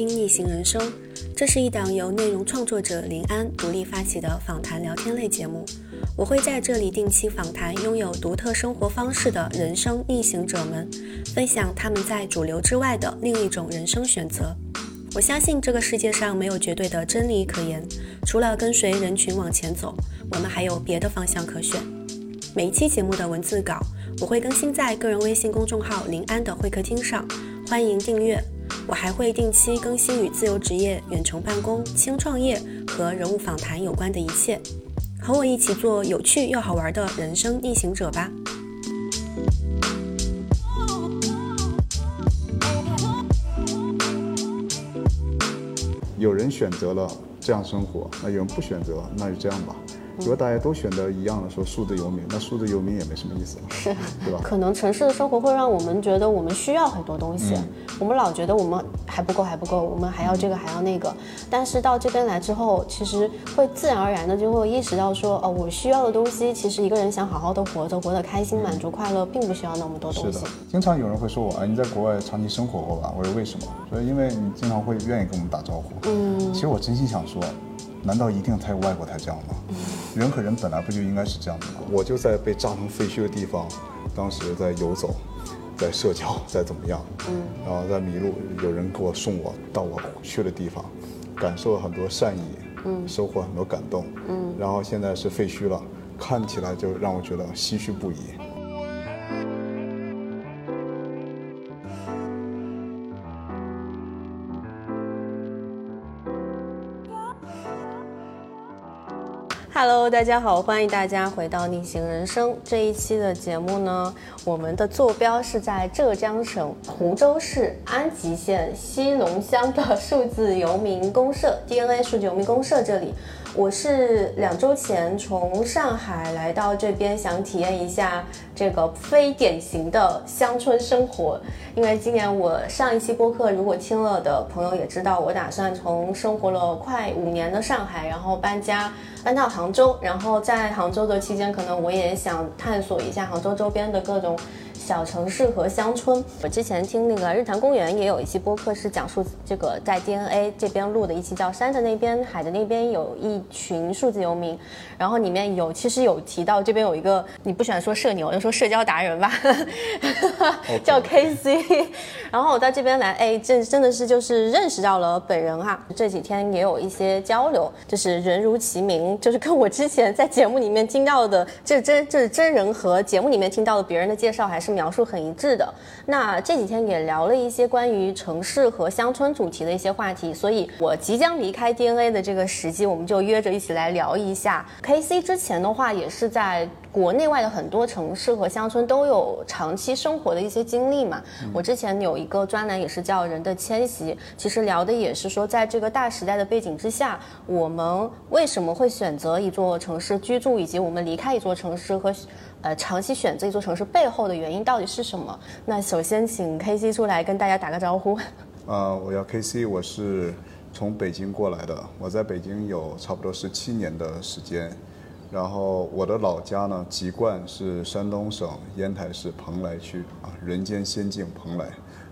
听《逆行人生》，这是一档由内容创作者林安独立发起的访谈聊天类节目。我会在这里定期访谈拥有独特生活方式的人生逆行者们，分享他们在主流之外的另一种人生选择。我相信这个世界上没有绝对的真理可言，除了跟随人群往前走，我们还有别的方向可选。每一期节目的文字稿我会更新在个人微信公众号“林安的会客厅”上，欢迎订阅。我还会定期更新与自由职业、远程办公、轻创业和人物访谈有关的一切，和我一起做有趣又好玩的人生逆行者吧。有人选择了这样生活，那有人不选择，那就这样吧。如果大家都选择一样的说数字游民，那数字游民也没什么意思了，是，对吧？可能城市的生活会让我们觉得我们需要很多东西，我们老觉得我们还不够，还不够，我们还要这个，还要那个。但是到这边来之后，其实会自然而然的就会意识到说，哦，我需要的东西，其实一个人想好好的活着，活得开心、满足、快乐，并不需要那么多东西。是的，经常有人会说我，啊，你在国外长期生活过吧？我说为什么？说因为你经常会愿意跟我们打招呼。嗯，其实我真心想说。难道一定才有外国才这样吗？人和人本来不就应该是这样的吗？我就在被炸成废墟的地方，当时在游走，在社交，在怎么样？嗯，然后在迷路，有人给我送我到我去的地方，感受了很多善意，嗯，收获很多感动，嗯，然后现在是废墟了，看起来就让我觉得唏嘘不已。Hello，大家好，欢迎大家回到逆行人生这一期的节目呢。我们的坐标是在浙江省湖州市安吉县西龙乡的数字游民公社 DNA 数字游民公社这里。我是两周前从上海来到这边，想体验一下这个非典型的乡村生活。因为今年我上一期播客，如果听了的朋友也知道，我打算从生活了快五年的上海，然后搬家搬到杭州。然后在杭州的期间，可能我也想探索一下杭州周边的各种。小城市和乡村，我之前听那个日坛公园也有一期播客，是讲述这个在 DNA 这边录的一期，叫山的那边、海的那边有一群数字游民，然后里面有其实有提到这边有一个，你不喜欢说社牛，就说社交达人吧，叫 KC，然后我到这边来，哎，这真的是就是认识到了本人哈，这几天也有一些交流，就是人如其名，就是跟我之前在节目里面听到的，这真这是真人和节目里面听到的别人的介绍还是。描述很一致的。那这几天也聊了一些关于城市和乡村主题的一些话题，所以我即将离开 DNA 的这个时机，我们就约着一起来聊一下。KC 之前的话也是在国内外的很多城市和乡村都有长期生活的一些经历嘛。我之前有一个专栏也是叫《人的迁徙》，其实聊的也是说，在这个大时代的背景之下，我们为什么会选择一座城市居住，以及我们离开一座城市和。呃，长期选择一座城市背后的原因到底是什么？那首先请 K C 出来跟大家打个招呼。啊，我叫 K C，我是从北京过来的。我在北京有差不多十七年的时间。然后我的老家呢，籍贯是山东省烟台市蓬莱区啊，人间仙境蓬莱，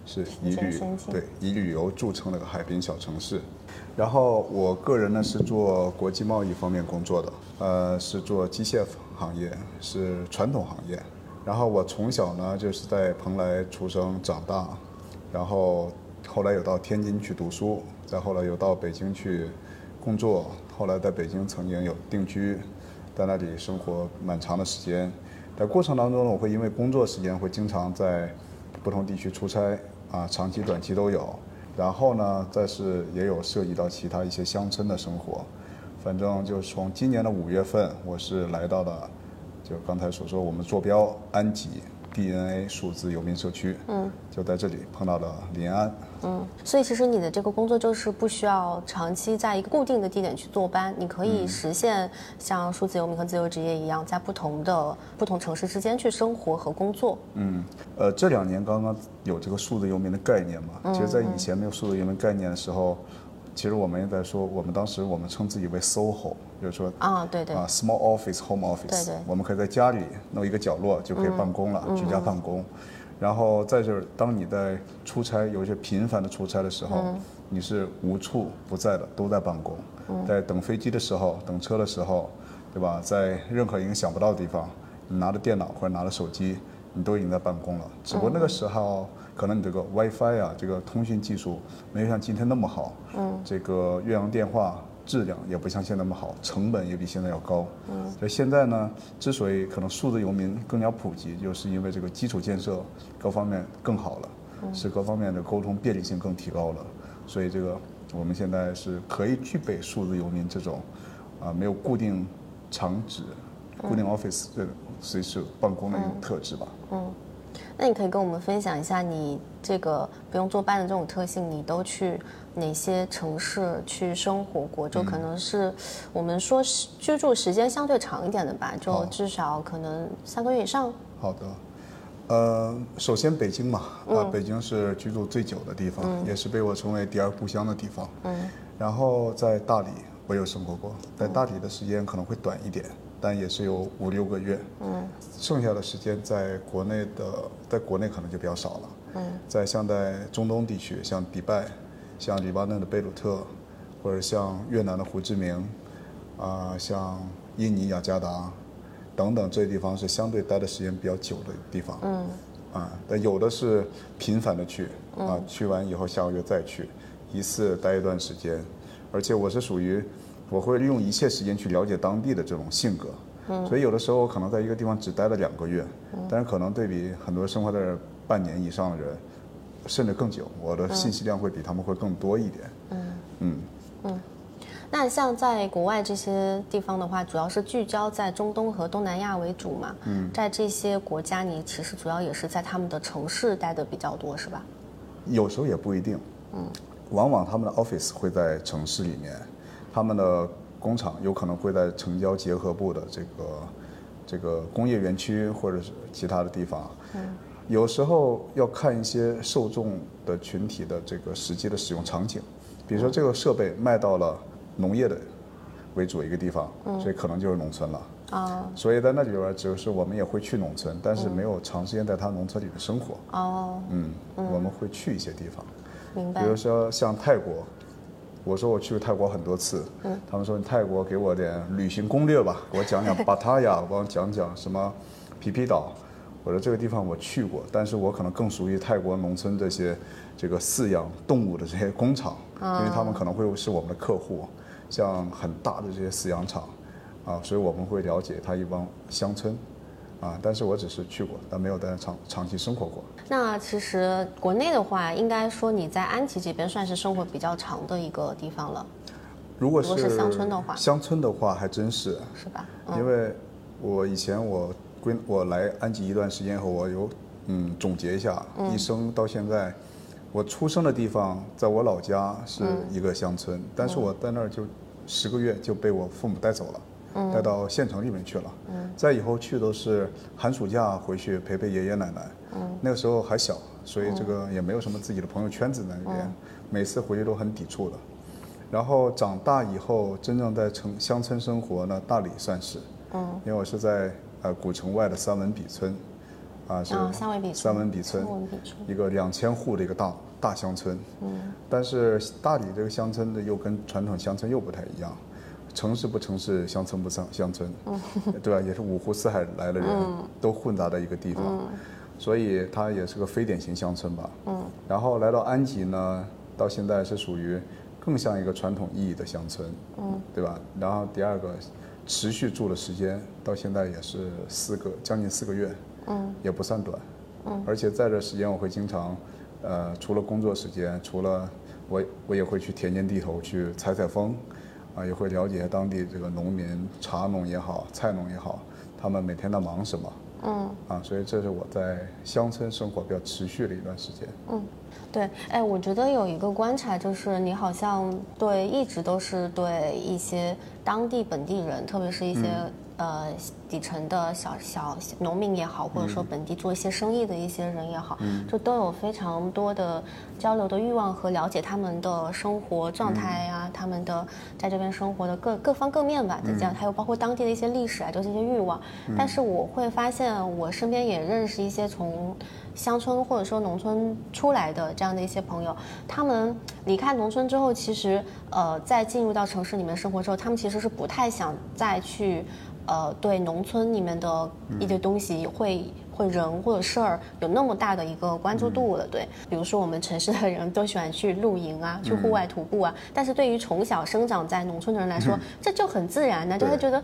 是以旅对以旅游著称的个海滨小城市。然后我个人呢是做国际贸易方面工作的，呃，是做机械行业，是传统行业。然后我从小呢就是在蓬莱出生长大，然后后来有到天津去读书，再后来又到北京去工作，后来在北京曾经有定居，在那里生活蛮长的时间。在过程当中呢，我会因为工作时间会经常在不同地区出差，啊，长期短期都有。然后呢，再是也有涉及到其他一些乡村的生活，反正就从今年的五月份，我是来到了，就刚才所说我们坐标安吉。DNA 数字游民社区，嗯，就在这里碰到了林安，嗯，所以其实你的这个工作就是不需要长期在一个固定的地点去坐班，你可以实现像数字游民和自由职业一样，在不同的不同城市之间去生活和工作。嗯，呃，这两年刚刚有这个数字游民的概念嘛，其实，在以前没有数字游民概念的时候。其实我们也在说，我们当时我们称自己为 SOHO，就是说啊，对对，啊，small office home office，对对，我们可以在家里弄一个角落就可以办公了，居家办公。然后再就是，当你在出差有一些频繁的出差的时候，你是无处不在的，都在办公。在等飞机的时候，等车的时候，对吧？在任何一个想不到的地方，你拿着电脑或者拿着手机，你都已经在办公了。只不过那个时候，可能你这个 WiFi 啊，这个通讯技术没有像今天那么好。嗯。这个越洋电话质量也不像现在那么好，成本也比现在要高。嗯。所以现在呢，之所以可能数字游民更加普及，就是因为这个基础建设各方面更好了，使各方面的沟通便利性更提高了。所以这个我们现在是可以具备数字游民这种，啊没有固定场址、固定 office 这种随时办公的一种特质吧。嗯，那你可以跟我们分享一下你这个不用坐班的这种特性，你都去哪些城市去生活过？就可能是我们说居住时间相对长一点的吧，就至少可能三个月以上。好的。呃，首先北京嘛，啊，北京是居住最久的地方，也是被我称为第二故乡的地方。嗯。然后在大理，我有生活过，在大理的时间可能会短一点，但也是有五六个月。嗯。剩下的时间在国内的，在国内可能就比较少了。嗯。在像在中东地区，像迪拜，像黎巴嫩的贝鲁特，或者像越南的胡志明，啊，像印尼雅加达。等等，这些地方是相对待的时间比较久的地方。嗯，啊，但有的是频繁的去，啊，去完以后下个月再去，一次待一段时间。而且我是属于，我会利用一切时间去了解当地的这种性格。嗯，所以有的时候我可能在一个地方只待了两个月，但是可能对比很多生活在这半年以上的人，甚至更久，我的信息量会比他们会更多一点。嗯嗯嗯。那像在国外这些地方的话，主要是聚焦在中东和东南亚为主嘛？嗯，在这些国家，你其实主要也是在他们的城市待的比较多，是吧？有时候也不一定。嗯，往往他们的 office 会在城市里面，他们的工厂有可能会在城郊结合部的这个这个工业园区或者是其他的地方。嗯，有时候要看一些受众的群体的这个实际的使用场景，比如说这个设备卖到了。农业的为主一个地方，所以可能就是农村了。啊，所以在那里边，只是我们也会去农村，但是没有长时间在他农村里面生活。哦，嗯，我们会去一些地方，明白。比如说像泰国，我说我去过泰国很多次，嗯，他们说你泰国给我点旅行攻略吧，给我讲讲巴塔雅，给我讲讲什么皮皮岛。我说这个地方我去过，但是我可能更熟悉泰国农村这些这个饲养动物的这些工厂，因为他们可能会是我们的客户。像很大的这些饲养场，啊，所以我们会了解它一帮乡村，啊，但是我只是去过，但没有在长长期生活过。那其实国内的话，应该说你在安吉这边算是生活比较长的一个地方了。如果是乡村的话，乡村的话还真是。是吧？因为我以前我归我来安吉一段时间后，我有嗯总结一下，一生到现在。我出生的地方在我老家是一个乡村，但是我在那儿就十个月就被我父母带走了，带到县城里面去了。嗯。再以后去都是寒暑假回去陪陪爷爷奶奶。嗯。那个时候还小，所以这个也没有什么自己的朋友圈子在那边，每次回去都很抵触的。然后长大以后真正在城乡村生活呢，大理算是，嗯。因为我是在呃古城外的三文笔村。啊，是三文笔三文笔村，一个两千户的一个大大乡村。嗯，但是大理这个乡村的又跟传统乡村又不太一样，城市不城市，乡村不乡乡村，对吧？也是五湖四海来的人都混杂的一个地方，所以它也是个非典型乡村吧。嗯，然后来到安吉呢，到现在是属于更像一个传统意义的乡村，嗯，对吧？然后第二个，持续住的时间到现在也是四个将近四个月。嗯，也不算短，嗯，而且在这时间我会经常，呃，除了工作时间，除了我我也会去田间地头去采采风，啊，也会了解当地这个农民，茶农也好，菜农也好，他们每天在忙什么，嗯，啊，所以这是我在乡村生活比较持续的一段时间。嗯，对，哎，我觉得有一个观察就是你好像对一直都是对一些当地本地人，特别是一些。呃底层的小小农民也好，或者说本地做一些生意的一些人也好，就都有非常多的交流的欲望和了解他们的生活状态呀，他们的在这边生活的各各方各面吧，再加还有包括当地的一些历史啊，就是一些欲望。但是我会发现，我身边也认识一些从。乡村或者说农村出来的这样的一些朋友，他们离开农村之后，其实呃，在进入到城市里面生活之后，他们其实是不太想再去呃对农村里面的一些东西会会人或者事儿有那么大的一个关注度了。对，比如说我们城市的人都喜欢去露营啊，去户外徒步啊，但是对于从小生长在农村的人来说，这就很自然的，就会觉得。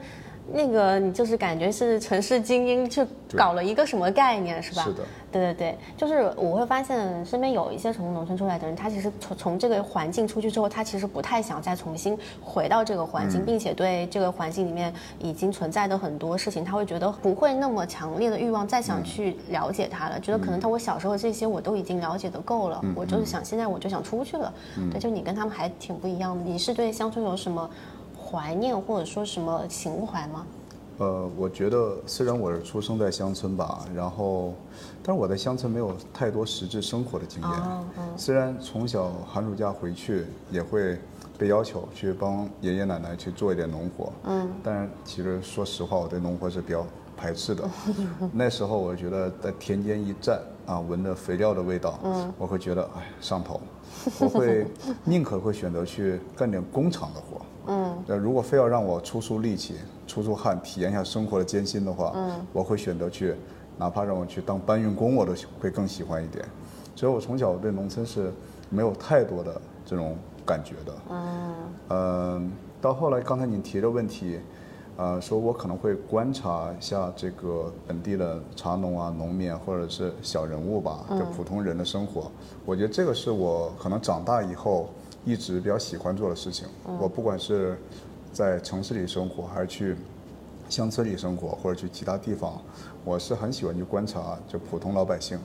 那个你就是感觉是城市精英去搞了一个什么概念是吧？是的。对对对，就是我会发现身边有一些从农村出来的人，他其实从从这个环境出去之后，他其实不太想再重新回到这个环境，并且对这个环境里面已经存在的很多事情，他会觉得不会那么强烈的欲望再想去了解它了。觉得可能他我小时候这些我都已经了解的够了，我就是想现在我就想出去了。对，就你跟他们还挺不一样的。你是对乡村有什么？怀念或者说什么情怀吗？呃，我觉得虽然我是出生在乡村吧，然后，但是我在乡村没有太多实质生活的经验。虽然从小寒暑假回去也会被要求去帮爷爷奶奶去做一点农活。嗯。但是其实说实话，我对农活是比较排斥的。那时候我觉得在田间一站啊，闻着肥料的味道，嗯，我会觉得哎上头，我会宁可会选择去干点工厂的活。嗯，那如果非要让我出出力气、出出汗、体验一下生活的艰辛的话，嗯，我会选择去，哪怕让我去当搬运工，我都会更喜欢一点。所以我从小对农村是没有太多的这种感觉的。嗯，嗯，到后来刚才你提的问题，呃，说我可能会观察一下这个本地的茶农啊、农民或者是小人物吧，就普通人的生活。我觉得这个是我可能长大以后。一直比较喜欢做的事情，我不管是在城市里生活，还是去乡村里生活，或者去其他地方，我是很喜欢去观察就普通老百姓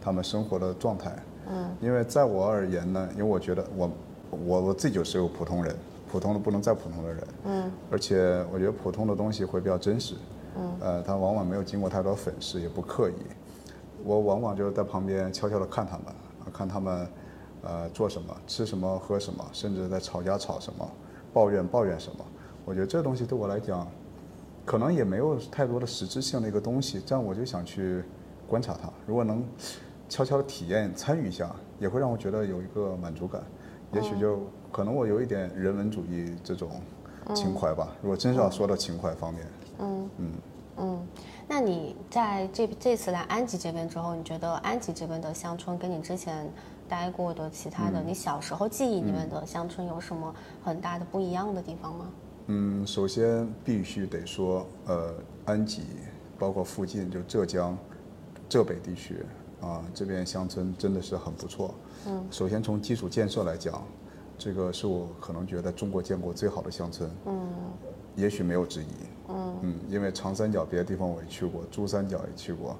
他们生活的状态。嗯，因为在我而言呢，因为我觉得我我我自己就是个普通人，普通的不能再普通的人。嗯，而且我觉得普通的东西会比较真实。嗯，呃，他往往没有经过太多粉饰，也不刻意。我往往就是在旁边悄悄地看他们，看他们。呃，做什么，吃什么，喝什么，甚至在吵架吵什么，抱怨抱怨什么，我觉得这东西对我来讲，可能也没有太多的实质性的一个东西。这样我就想去观察它，如果能悄悄的体验参与一下，也会让我觉得有一个满足感。也许就可能我有一点人文主义这种情怀吧。如果真是要说到情怀方面，嗯嗯嗯，那你在这这次来安吉这边之后，你觉得安吉这边的乡村跟你之前？待过的其他的，你小时候记忆里面的乡村有什么很大的不一样的地方吗？嗯，首先必须得说，呃，安吉，包括附近就浙江浙北地区啊，这边乡村真的是很不错。嗯，首先从基础建设来讲，这个是我可能觉得中国见过最好的乡村。嗯，也许没有之一。嗯嗯，因为长三角别的地方我也去过，珠三角也去过。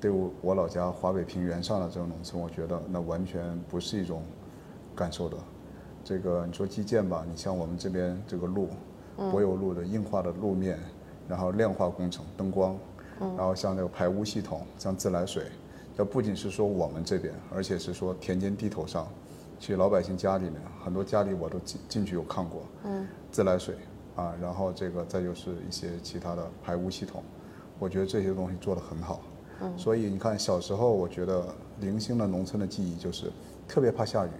对我老家华北平原上的这种农村，我觉得那完全不是一种感受的。这个你说基建吧，你像我们这边这个路，柏油路的硬化的路面，然后亮化工程、灯光，然后像那个排污系统，像自来水，这不仅是说我们这边，而且是说田间地头上，去老百姓家里面，很多家里我都进进去有看过。嗯。自来水啊，然后这个再就是一些其他的排污系统，我觉得这些东西做得很好。所以你看，小时候我觉得零星的农村的记忆就是特别怕下雨，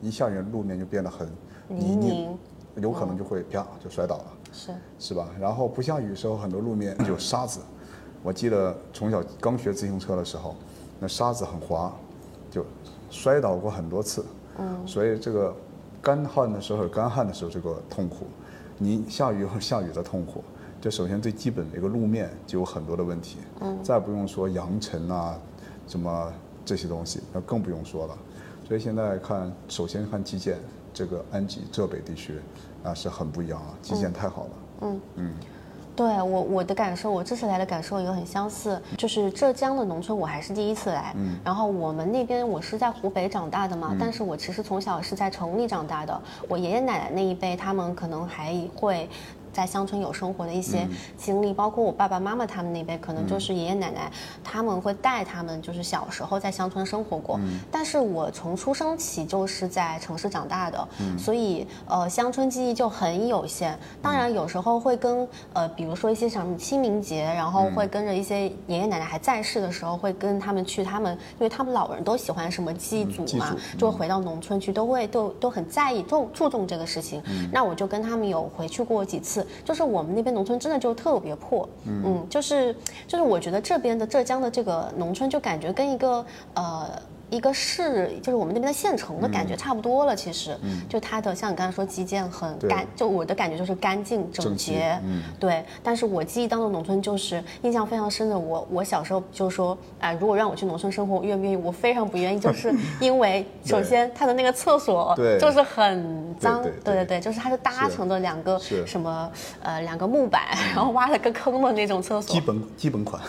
一下雨路面就变得很泥泞，有可能就会啪就摔倒了，是是吧？然后不下雨的时候，很多路面有沙子。我记得从小刚学自行车的时候，那沙子很滑，就摔倒过很多次。嗯，所以这个干旱的时候有干旱的时候这个痛苦，你下雨和下雨的痛苦。就首先最基本的一个路面就有很多的问题，嗯，再不用说扬尘啊，什么这些东西，那更不用说了。所以现在看，首先看基建，这个安吉浙北地区啊是很不一样啊，基建太好了。嗯嗯，对我我的感受，我这次来的感受也很相似，就是浙江的农村我还是第一次来，嗯，然后我们那边我是在湖北长大的嘛，但是我其实从小是在城里长大的，我爷爷奶奶那一辈他们可能还会。在乡村有生活的一些经历，包括我爸爸妈妈他们那辈，可能就是爷爷奶奶他们会带他们，就是小时候在乡村生活过。但是我从出生起就是在城市长大的，所以呃乡村记忆就很有限。当然有时候会跟呃比如说一些什么清明节，然后会跟着一些爷爷奶奶还在世的时候，会跟他们去他们，因为他们老人都喜欢什么祭祖嘛，就会回到农村去，都会都都很在意重注重这个事情。那我就跟他们有回去过几次，就是我们那边农村真的就特别破，嗯，就是就是我觉得这边的浙江的这个农村就感觉跟一个呃。一个市，就是我们那边的县城的感觉差不多了。其实，就它的像你刚才说基建很干，就我的感觉就是干净整洁。嗯，对。但是我记忆当中农村就是印象非常深的。我我小时候就说，啊，如果让我去农村生活，愿不愿意？我非常不愿意，就是 因为首先它的那个厕所就是很脏。对对对，就是它是搭成的两个什么呃两个木板，然后挖了个坑的那种厕所。基本基本款。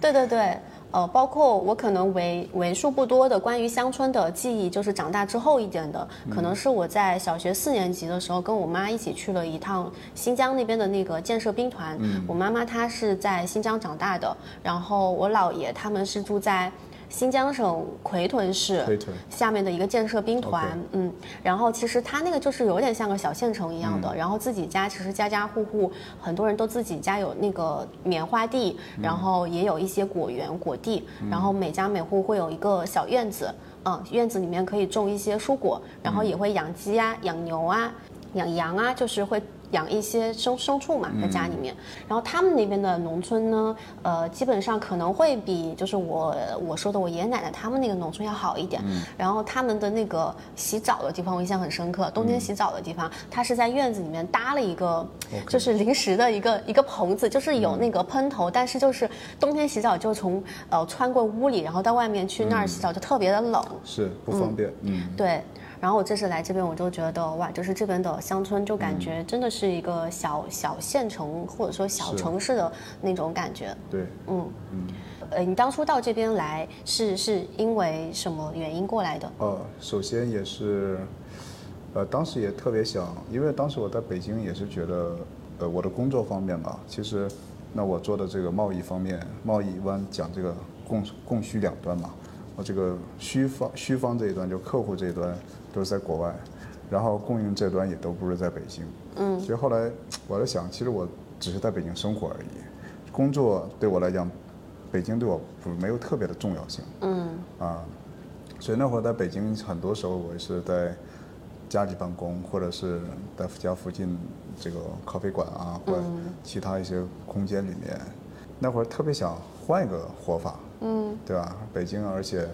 对 对对。呃，包括我可能为为数不多的关于乡村的记忆，就是长大之后一点的，可能是我在小学四年级的时候，跟我妈一起去了一趟新疆那边的那个建设兵团。我妈妈她是在新疆长大的，然后我姥爷他们是住在。新疆省奎屯市下面的一个建设兵团，嗯，然后其实它那个就是有点像个小县城一样的，然后自己家其实家家户户很多人都自己家有那个棉花地，然后也有一些果园果地，然后每家每户会有一个小院子，嗯，院子里面可以种一些蔬果，然后也会养鸡啊、养牛啊、养羊啊，就是会。养一些牲牲畜嘛，在家里面。然后他们那边的农村呢，呃，基本上可能会比就是我我说的我爷爷奶奶他们那个农村要好一点。然后他们的那个洗澡的地方我印象很深刻，冬天洗澡的地方，他是在院子里面搭了一个，就是临时的一个一个棚子，就是有那个喷头，但是就是冬天洗澡就从呃穿过屋里，然后到外面去那儿洗澡就特别的冷，是不方便。嗯，对。然后我这次来这边，我就觉得哇，就是这边的乡村，就感觉真的是一个小小县城或者说小城市的那种感觉。对，嗯嗯。呃，你当初到这边来是是因为什么原因过来的？呃，首先也是，呃，当时也特别想，因为当时我在北京也是觉得，呃，我的工作方面吧，其实，那我做的这个贸易方面，贸易一般讲这个供供需两端嘛，我这个需方需方这一端就客户这一端。都是在国外，然后供应这端也都不是在北京。嗯，所以后来我在想，其实我只是在北京生活而已，工作对我来讲，北京对我不没有特别的重要性。嗯，啊，所以那会儿在北京，很多时候我是在家里办公，或者是在家附近这个咖啡馆啊，或者其他一些空间里面。那会儿特别想换一个活法。嗯，对吧？北京，而且。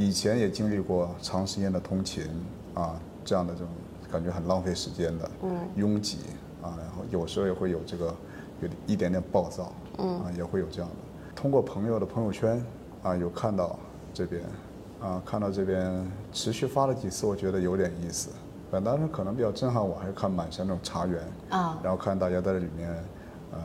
以前也经历过长时间的通勤啊，这样的这种感觉很浪费时间的，嗯拥挤啊，然后有时候也会有这个有一点点暴躁，嗯啊，也会有这样的。通过朋友的朋友圈啊，有看到这边啊，看到这边持续发了几次，我觉得有点意思。本当时可能比较震撼我，还是看满山那种茶园啊，然后看大家在这里面，呃，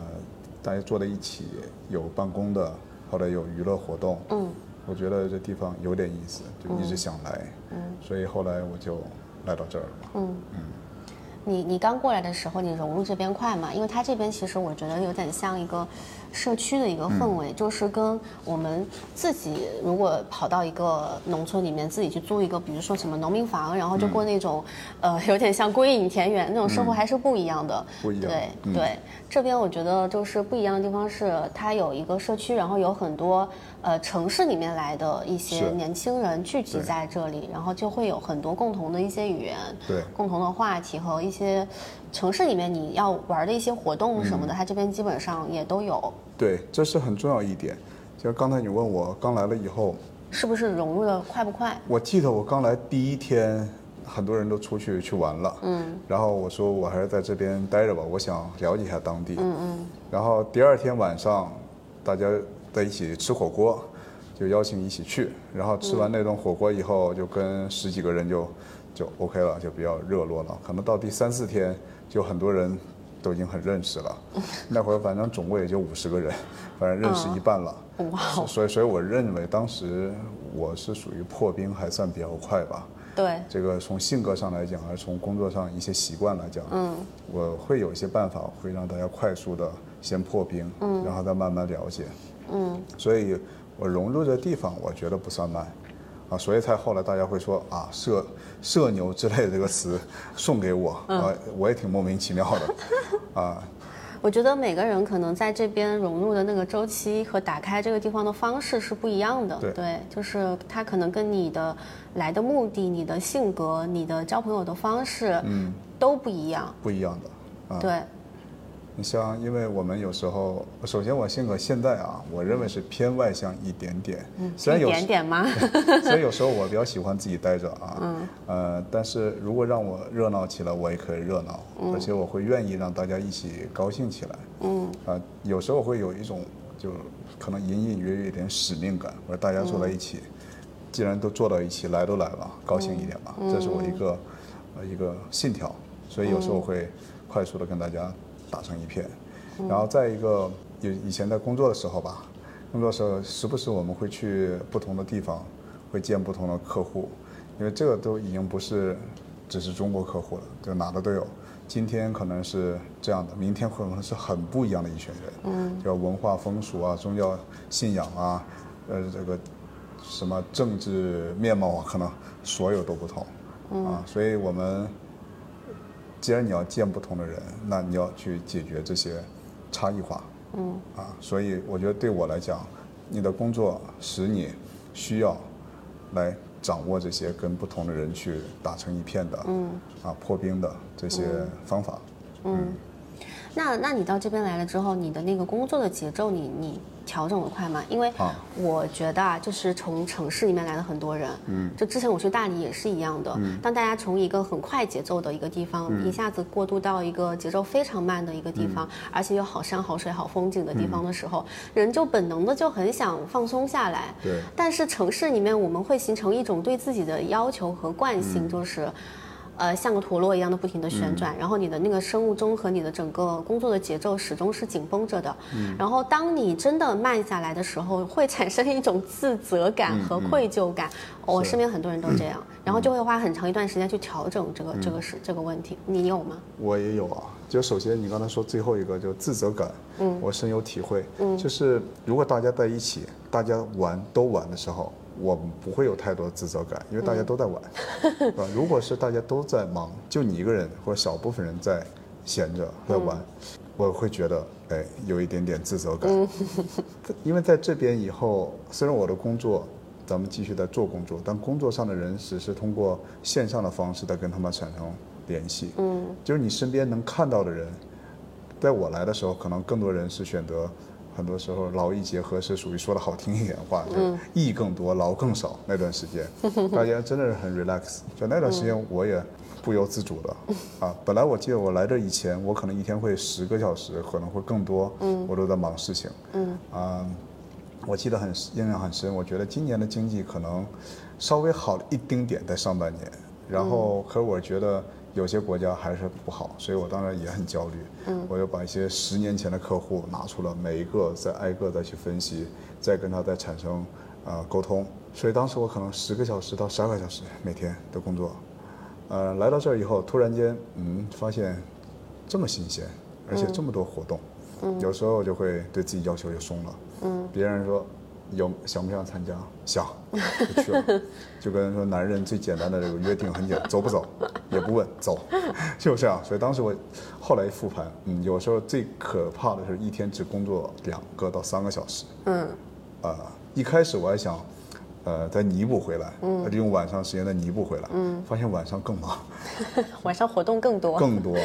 大家坐在一起，有办公的，或者有娱乐活动，嗯。我觉得这地方有点意思，就一直想来，嗯所以后来我就来到这儿了。嗯嗯。你你刚过来的时候，你融入这边快吗？因为它这边其实我觉得有点像一个社区的一个氛围，就是跟我们自己如果跑到一个农村里面自己去租一个，比如说什么农民房，然后就过那种，呃，有点像归隐田园那种生活，还是不一样的。不一样。对对，这边我觉得就是不一样的地方是它有一个社区，然后有很多呃城市里面来的一些年轻人聚集在这里，然后就会有很多共同的一些语言，对，共同的话题和一。些城市里面你要玩的一些活动什么的，它这边基本上也都有。对，这是很重要一点。就刚才你问我刚来了以后，是不是融入的快不快？我记得我刚来第一天，很多人都出去去玩了。嗯。然后我说我还是在这边待着吧，我想了解一下当地。嗯嗯。然后第二天晚上，大家在一起吃火锅，就邀请一起去。然后吃完那顿火锅以后，就跟十几个人就。就 OK 了，就比较热络了。可能到第三四天，就很多人都已经很认识了。那会儿反正总共也就五十个人，反正认识一半了。哇！所以，所以我认为当时我是属于破冰还算比较快吧。对，这个从性格上来讲，还是从工作上一些习惯来讲，嗯，我会有一些办法，会让大家快速的先破冰，嗯，然后再慢慢了解，嗯，所以我融入的地方，我觉得不算慢，啊，所以才后来大家会说啊社社牛之类的这个词送给我，嗯。啊，我也挺莫名其妙的，啊，我觉得每个人可能在这边融入的那个周期和打开这个地方的方式是不一样的。对。就是他可能跟你的来的目的、你的性格、你的交朋友的方式，嗯，都不一样。不一样的，啊，对，你像，因为我们有时候，首先我性格现在啊，我认为是偏外向一点点，嗯虽然有一点点吗？所以有时候我比较喜欢自己待着啊，嗯，呃，但是如果让我热闹起来，我也可以热闹，而且我会愿意让大家一起高兴起来，嗯，啊，有时候会有一种就可能隐隐约约一点使命感，我说大家坐在一起，既然都坐到一起，来都来了，高兴一点吧，这是我一个呃一个信条，所以有时候我会快速的跟大家打成一片，然后再一个，以以前在工作的时候吧，工作的时候时不时我们会去不同的地方，会见不同的客户，因为这个都已经不是只是中国客户了，就哪的都有。今天可能是这样的，明天可能是很不一样的一群人，嗯，叫文化风俗啊、宗教信仰啊，呃，这个什么政治面貌啊，可能所有都不同，啊，所以我们既然你要见不同的人，那你要去解决这些差异化，嗯，啊，所以我觉得对我来讲，你的工作使你需要来掌握这些跟不同的人去打成一片的，嗯，啊，破冰的这些方法，嗯，那那你到这边来了之后，你的那个工作的节奏你，你调整的快吗？因为啊我觉得啊，就是从城市里面来的很多人，嗯，就之前我去大理也是一样的，嗯，当大家从一个很快节奏的一个地方，一下子过渡到一个节奏非常慢的一个地方，而且有好山好水好风景的地方的时候，人就本能的就很想放松下来，对。但是城市里面我们会形成一种对自己的要求和惯性，就是。呃，像个陀螺一样的不停的旋转，然后你的那个生物钟和你的整个工作的节奏始终是紧绷着的。嗯然后当你真的慢下来的时候，会产生一种自责感和愧疚感。我是身边很多人都这样，然后就会花很长一段时间去调整这个这个是这个问题。你有吗？我也有啊。就首先你刚才说最后一个就自责感，嗯，我深有体会，嗯，就是如果大家在一起，大家玩都玩的时候，我不会有太多自责感，因为大家都在玩？如果是大家都在忙，就你一个人或者小部分人在闲着在玩，我会觉得哎有一点点自责感，因为在这边以后，虽然我的工作。咱们继续在做工作，但工作上的人只是通过线上的方式在跟他们产生联系。嗯，就是你身边能看到的人，在我来的时候，可能更多人是选择，很多时候劳逸结合是属于说的好听一点的话，就是逸更多，劳更少。那段时间，大家真的是很 relax。就那段时间，我也不由自主的啊。本来我记得我来这以前，我可能一天会十个小时，可能会更多，我都在忙事情。嗯啊。我记得很印象很深，我觉得今年的经济可能稍微好了一丁点，在上半年，然后可我觉得有些国家还是不好，所以我当然也很焦虑。嗯，我就把一些十年前的客户拿出了每一个，再挨个再去分析，再跟他再产生呃沟通。所以当时我可能十个小时到十二个小时每天的工作，呃，来到这儿以后，突然间嗯发现这么新鲜，而且这么多活动。嗯有时候就会对自己要求就松了。嗯，别人说有想不想参加，想就去了。就跟说男人最简单的这个约定很简单，走不走也不问，走，就这样。所以当时我后来一复盘，嗯，有时候最可怕的是一天只工作两个到三个小时。嗯，啊，一开始我还想。呃，再弥补回来，嗯，利用晚上时间再弥补回来，嗯，发现晚上更忙，晚上活动更多，更多，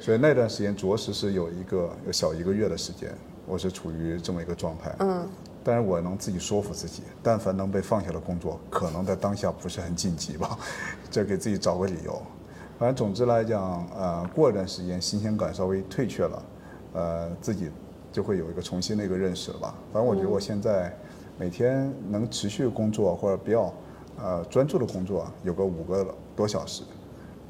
所以那段时间着实是有一个有小一个月的时间，我是处于这么一个状态，嗯，但是我能自己说服自己，但凡能被放下的工作，可能在当下不是很紧急吧，这给自己找个理由，反正总之来讲，呃，过一段时间新鲜感稍微退却了，呃，自己就会有一个重新的一个认识了吧，反正我觉得我现在。每天能持续工作或者比较呃专注的工作有个五个多小时，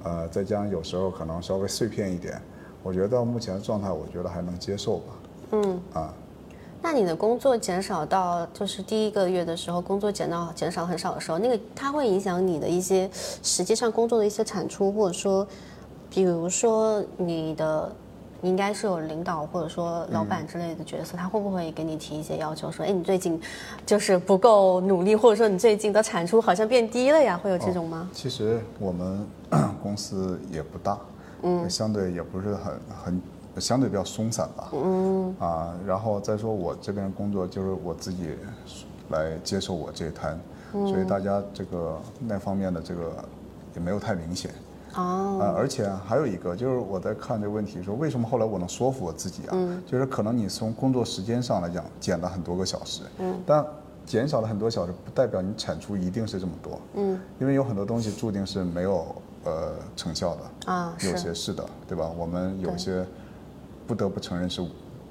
呃，再加上有时候可能稍微碎片一点，我觉得到目前的状态，我觉得还能接受吧。嗯。啊。那你的工作减少到就是第一个月的时候，工作减到减少很少的时候，那个它会影响你的一些实际上工作的一些产出，或者说，比如说你的应该是有领导或者说老板之类的角色，他会不会给你提一些要求，说，哎，你最近就是不够努力，或者说你最近的产出好像变低了呀，会有这种吗？其实我们 公司也不大，嗯，相对也不是很很。相对比较松散吧，嗯。啊，然后再说我这边工作就是我自己来接受我这一摊，所以大家这个那方面的这个也没有太明显，哦，啊，而且还有一个就是我在看这个问题，说为什么后来我能说服我自己啊？嗯，就是可能你从工作时间上来讲减了很多个小时，嗯，但减少了很多小时不代表你产出一定是这么多，嗯，因为有很多东西注定是没有呃成效的啊，有些是的，对吧？我们有些。不得不承认是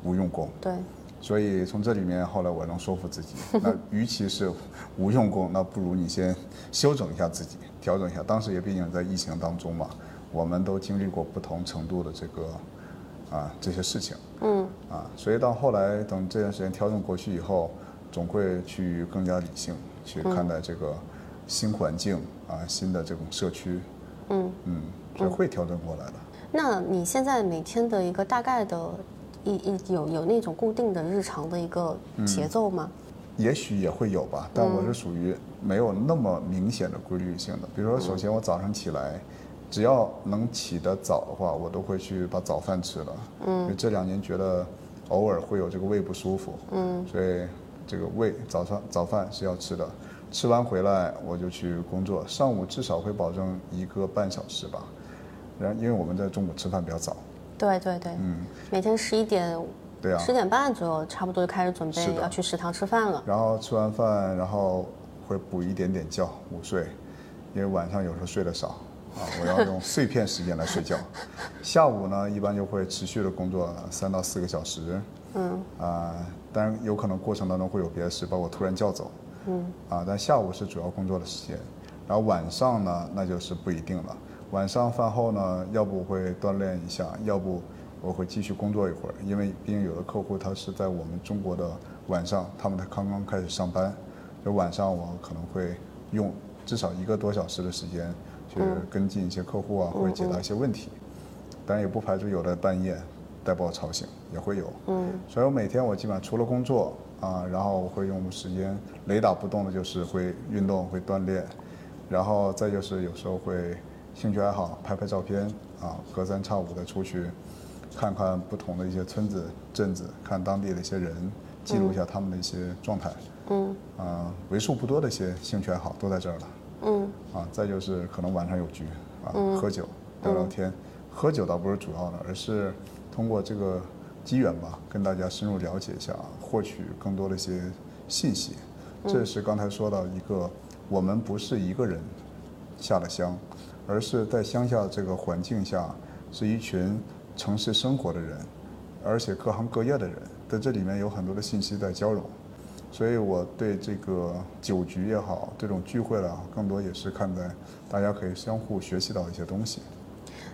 无用功，对，所以从这里面后来我能说服自己，那与其是无用功，那不如你先休整一下自己，调整一下。当时也毕竟在疫情当中嘛，我们都经历过不同程度的这个啊这些事情，嗯，啊，所以到后来等这段时间调整过去以后，总会去更加理性去看待这个新环境啊新的这种社区，嗯嗯，是会调整过来的。那你现在每天的一个大概的，一一有有那种固定的日常的一个节奏吗？也许也会有吧，但我是属于没有那么明显的规律性的。比如说，首先我早上起来，只要能起得早的话，我都会去把早饭吃了。嗯。因为这两年觉得偶尔会有这个胃不舒服。嗯。所以这个胃早上早饭是要吃的，吃完回来我就去工作，上午至少会保证一个半小时吧。然后，因为我们在中午吃饭比较早，对对对，嗯，每天十一点，对啊，十点半左右，差不多就开始准备要去食堂吃饭了。然后吃完饭，然后会补一点点觉，午睡，因为晚上有时候睡得少，啊，我要用碎片时间来睡觉。下午呢，一般就会持续的工作三到四个小时，嗯，啊，当然有可能过程当中会有别的事把我突然叫走，嗯，啊，但下午是主要工作的时间，然后晚上呢，那就是不一定了。晚上饭后呢，要不会锻炼一下，要不我会继续工作一会儿。因为毕竟有的客户他是在我们中国的晚上，他们才刚刚开始上班，就晚上我可能会用至少一个多小时的时间去跟进一些客户啊，或者解答一些问题。当然也不排除有的半夜带把我吵醒也会有。嗯。所以我每天我基本上除了工作啊，然后我会用时间雷打不动的就是会运动会锻炼，然后再就是有时候会。兴趣爱好，拍拍照片啊，隔三差五的出去，看看不同的一些村子、镇子，看当地的一些人，记录一下他们的一些状态。嗯。啊，为数不多的一些兴趣爱好都在这儿了。嗯。啊，再就是可能晚上有局啊，喝酒聊聊天。喝酒倒不是主要的，而是通过这个机缘吧，跟大家深入了解一下，获取更多的一些信息。这是刚才说到一个，我们不是一个人下了乡。而是在乡下这个环境下，是一群城市生活的人，而且各行各业的人，在这里面有很多的信息在交融，所以我对这个酒局也好，这种聚会了，更多也是看在大家可以相互学习到一些东西。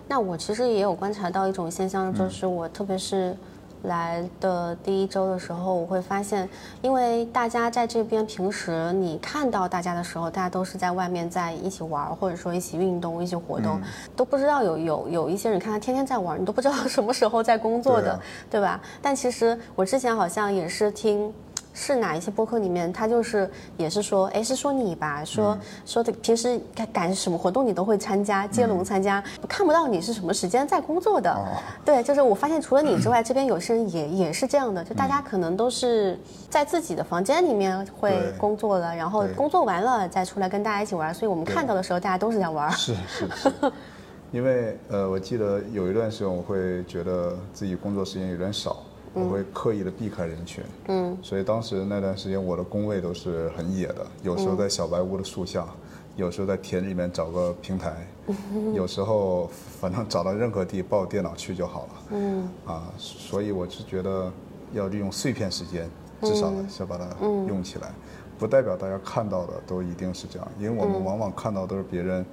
那我其实也有观察到一种现象，就是我特别是。来的第一周的时候，我会发现，因为大家在这边平时你看到大家的时候，大家都是在外面在一起玩，或者说一起运动、一起活动，都不知道有有有一些人看他天天在玩，你都不知道什么时候在工作的，对吧？但其实我之前好像也是听。是哪一些播客里面，他就是也是说，哎，是说你吧，说说的平时赶赶什么活动你都会参加，接龙参加，看不到你是什么时间在工作的。对，就是我发现除了你之外，这边有些人也也是这样的，就大家可能都是在自己的房间里面会工作了，然后工作完了再出来跟大家一起玩，所以我们看到的时候大家都是在玩。是是是，因为呃，我记得有一段时间我会觉得自己工作时间有点少。我会刻意的避开人群，嗯，所以当时那段时间我的工位都是很野的，有时候在小白屋的树下，有时候在田里面找个平台，有时候反正找到任何地抱电脑去就好了，嗯，啊，所以我是觉得要利用碎片时间，至少先把它用起来，不代表大家看到的都一定是这样，因为我们往往看到都是别人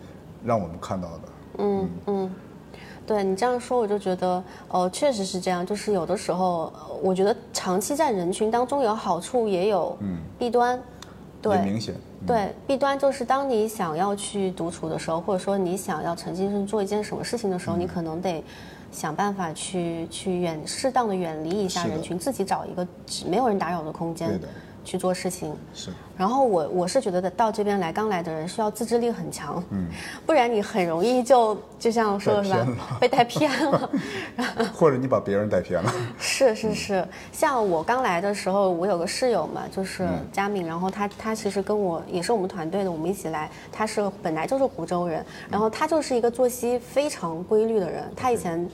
让我们看到的，嗯。嗯。对你这样说，我就觉得，哦，确实是这样。就是有的时候，呃我觉得长期在人群当中有好处，也有弊端。对，也明显。对，弊端就是当你想要去独处的时候，或者说你想要沉浸式做一件什么事情的时候，你可能得想办法去去远适当的远离一下人群，自己找一个没有人打扰的空间对的去做事情。是，然后我我是觉得到这边来刚来的人需要自制力很强，嗯，不然你很容易就就像说的是吧被带偏了。或者你把别人带偏了。是是是，像我刚来的时候，我有个室友嘛，就是佳敏，然后他他其实跟我也是我们团队的，我们一起来，他是本来就是湖州人，然后他就是一个作息非常规律的人，他以前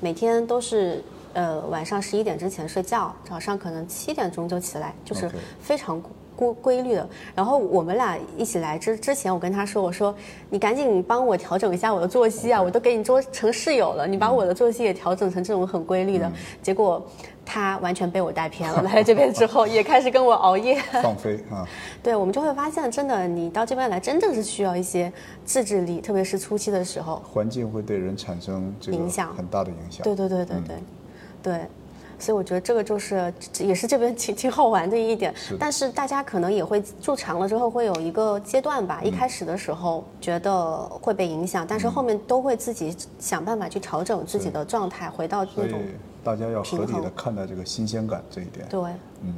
每天都是。呃，晚上十一点之前睡觉，早上可能七点钟就起来，就是非常规规律的。然后我们俩一起来之之前，我跟他说，我说你赶紧帮我调整一下我的作息啊，我都给你做成室友了，你把我的作息也调整成这种很规律的。结果他完全被我带偏了，来了这边之后也开始跟我熬夜。放飞啊，对，我们就会发现，真的你到这边来，真正是需要一些自制力，特别是初期的时候。环境会对人产生影响很大的影响。对对对对对，对。所以我觉得这个就是也是这边挺挺好玩的一点，是但是大家可能也会住长了之后会有一个阶段吧，一开始的时候觉得会被影响，但是后面都会自己想办法去调整自己的状态，回到所以那种大家要合理的看待这个新鲜感这一点。对。嗯。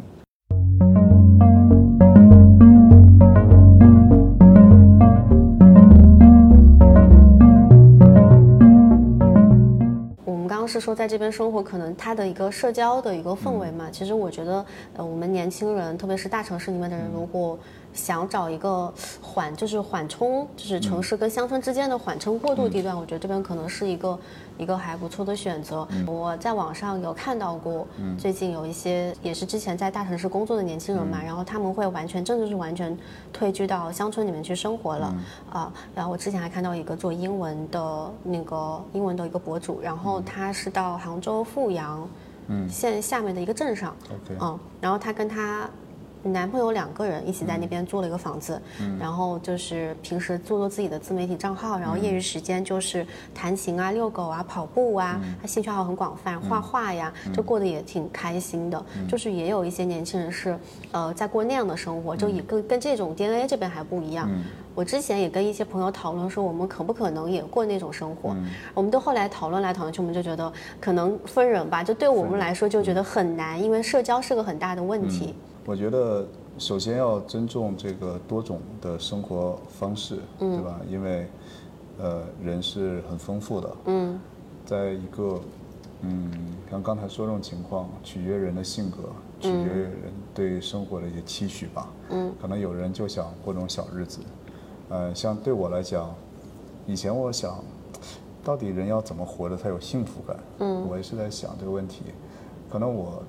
是说，在这边生活，可能他的一个社交的一个氛围嘛。其实我觉得，呃，我们年轻人，特别是大城市里面的人，如果想找一个缓，就是缓冲，就是城市跟乡村之间的缓冲过渡地段，我觉得这边可能是一个一个还不错的选择。我在网上有看到过，最近有一些也是之前在大城市工作的年轻人嘛，然后他们会完全，真的是完全退居到乡村里面去生活了。啊、然后我之前还看到一个做英文的那个英文的一个博主，然后他是到杭州富阳，嗯，县下面的一个镇上，嗯，然后他跟她男朋友两个人一起在那边租了一个房子，然后就是平时做做自己的自媒体账号，然后业余时间就是弹琴啊、遛狗啊、跑步啊，他兴趣爱好很广泛，画画呀，就过得也挺开心的。就是也有一些年轻人是呃在过那样的生活，就也跟跟这种 DNA 这边还不一样。我之前也跟一些朋友讨论说，我们可不可能也过那种生活？我们都后来讨论来讨论去，我们就觉得可能分人吧。就对我们来说，就觉得很难，因为社交是个很大的问题。我觉得首先要尊重这个多种的生活方式，对吧？因为呃，人是很丰富的。嗯在一个嗯，像刚才说这种情况，取决人的性格，取决人对生活的一些期许吧。嗯，可能有人就想过这种小日子，呃，像对我来讲，以前我想，到底人要怎么活着才有幸福感？嗯，我也是在想这个问题。可能我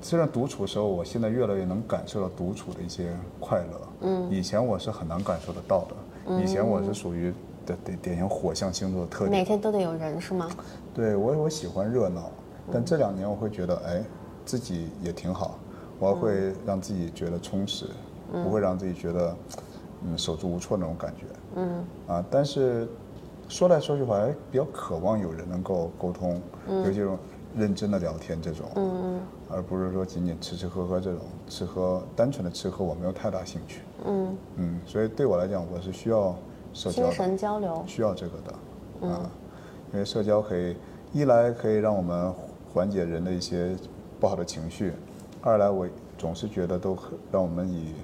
虽然独处的时候，我现在越来越能感受到独处的一些快乐。嗯，以前我是很难感受得到的。以前我是属于的典典型火象星座的特点。每天都得有人是吗？对我我喜欢热闹，但这两年我会觉得，哎，自己也挺好，我会让自己觉得充实，不会让自己觉得，嗯，手足无措那种感觉。嗯啊，但是说来说去，我还比较渴望有人能够沟通，有这种认真的聊天这种，嗯而不是说仅仅吃吃喝喝这种，吃喝单纯的吃喝我没有太大兴趣。嗯，嗯，所以对我来讲，我是需要社交精。神交流。需要这个的，啊，因为社交可以一来可以让我们缓解人的一些不好的情绪，二来我总是觉得都可让我们以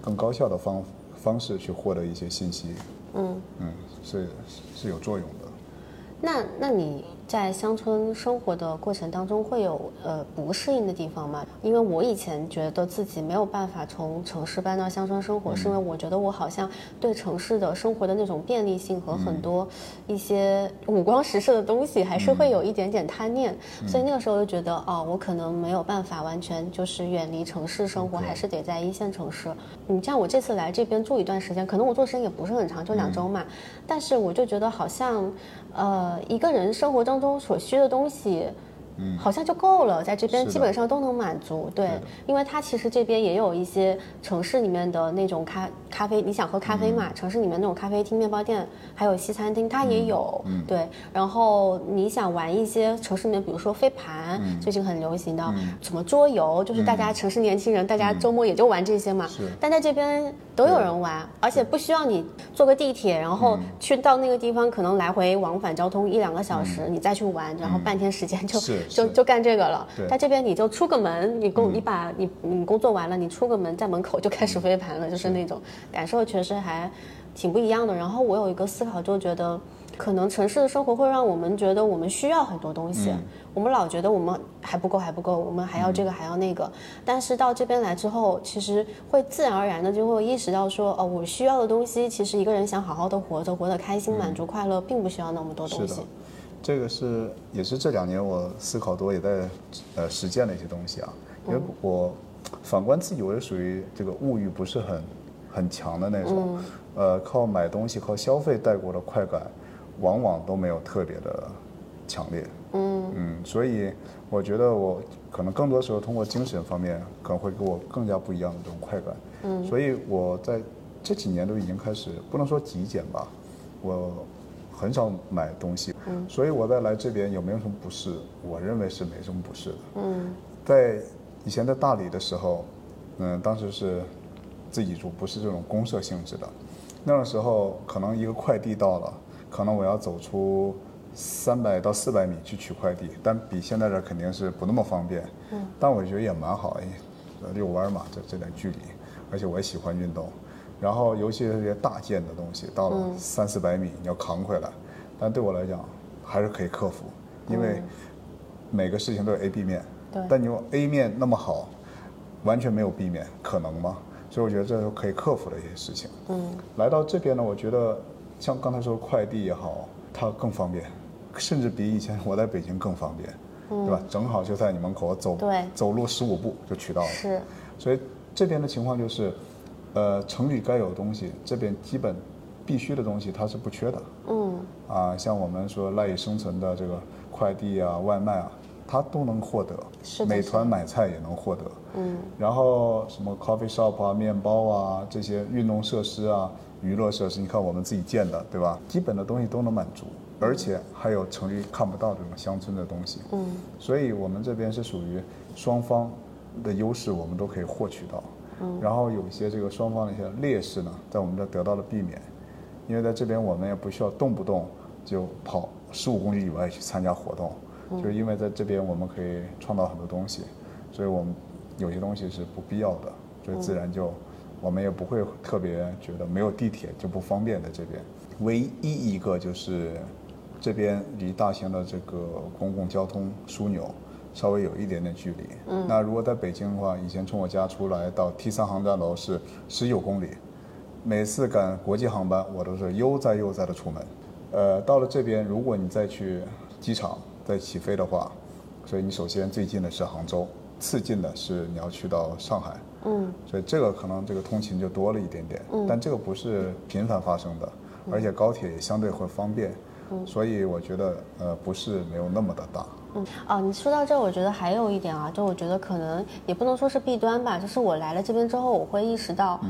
更高效的方方式去获得一些信息，嗯，嗯，是是有作用的。那那你在乡村生活的过程当中会有呃不适应的地方吗？因为我以前觉得自己没有办法从城市搬到乡村生活，是因为我觉得我好像对城市的生活的那种便利性和很多一些五光十色的东西还是会有一点点贪念，所以那个时候就觉得哦，我可能没有办法完全就是远离城市生活，还是得在一线城市。你像我这次来这边住一段时间，可能我做时间也不是很长，就两周嘛，但是我就觉得好像，呃，一个人生活当中所需的东西，嗯，好像就够了，在这边基本上都能满足。对，因为它其实这边也有一些城市里面的那种咖咖啡，你想喝咖啡嘛？城市里面那种咖啡厅、面包店，还有西餐厅，它也有。嗯，对。然后你想玩一些城市里面，比如说飞盘，最近很流行的，什么桌游，就是大家城市年轻人，大家周末也就玩这些嘛。是但在这边都有人玩，而且不需要你坐个地铁，然后去到那个地方，可能来回往返交通一两个小时，你再去玩，然后半天时间就是就就干这个了。对。在这边你就出个门，你工你把你你工作完了，你出个门，在门口就开始飞盘了，就是那种感受，确实还挺不一样的。然后我有一个思考，就觉得可能城市的生活会让我们觉得我们需要很多东西，我们老觉得我们还不够，还不够，我们还要这个，还要那个。但是到这边来之后，其实会自然而然的就会意识到说，哦，我需要的东西，其实一个人想好好的活着，活得开心、满足、快乐，并不需要那么多东西这个是也是这两年我思考多，也在呃实践的一些东西啊。因为我反观自己，我是属于这个物欲不是很很强的那种，呃，靠买东西、靠消费带过的快感，往往都没有特别的强烈。嗯所以我觉得我可能更多时候通过精神方面，可能会给我更加不一样的这种快感。嗯，所以我在这几年都已经开始，不能说极简吧，我很少买东西。嗯，所以我在来这边有没有什么不适？我认为是没什么不适的。嗯，在以前在大理的时候，嗯，当时是自己住，不是这种公社性质的。那个时候可能一个快递到了，可能我要走出三百到四百米去取快递，但比现在这肯定是不那么方便。嗯，但我觉得也蛮好，遛弯嘛，这这点距离，而且我也喜欢运动。然后尤其是这些大件的东西，到了三四百米你要扛回来，但对我来讲还是可以克服，因为每个事情都有 A、B 面。对但你用 A 面那么好，完全没有 B 面，可能吗？所以我觉得这是可以克服的一些事情。嗯，来到这边呢，我觉得像刚才说快递也好，它更方便，甚至比以前我在北京更方便，对吧？正好就在你门口，我走对走路十五步就取到了。是，所以这边的情况就是，呃，城里该有的东西，这边基本必须的东西它是不缺的。嗯，啊，像我们说赖以生存的这个快递啊、外卖啊，它都能获得。是的美团买菜也能获得。嗯。然后什么 coffee shop 啊、面包啊这些运动设施啊、娱乐设施，你看我们自己建的，对吧？基本的东西都能满足，而且还有城里看不到这种乡村的东西。嗯。所以我们这边是属于双方的优势，我们都可以获取到。嗯。然后有一些这个双方的一些劣势呢，在我们这得到了避免。因为在这边我们也不需要动不动就跑十五公里以外去参加活动，就是因为在这边我们可以创造很多东西，所以我们有些东西是不必要的，所以自然就我们也不会特别觉得没有地铁就不方便在这边。唯一一个就是这边离大型的这个公共交通枢纽稍微有一点点距离。嗯，那如果在北京的话，以前从我家出来到 T 三航站楼是十九公里，每次赶国际航班，我都是悠哉悠哉的出门。呃，到了这边，如果你再去机场再起飞的话，所以你首先最近的是杭州，次近的是你要去到上海。嗯，所以这个可能这个通勤就多了一点点，但这个不是频繁发生的，而且高铁也相对会方便。所以我觉得呃不是没有那么的大。嗯啊，你说到这，我觉得还有一点啊，就我觉得可能也不能说是弊端吧，就是我来了这边之后，我会意识到，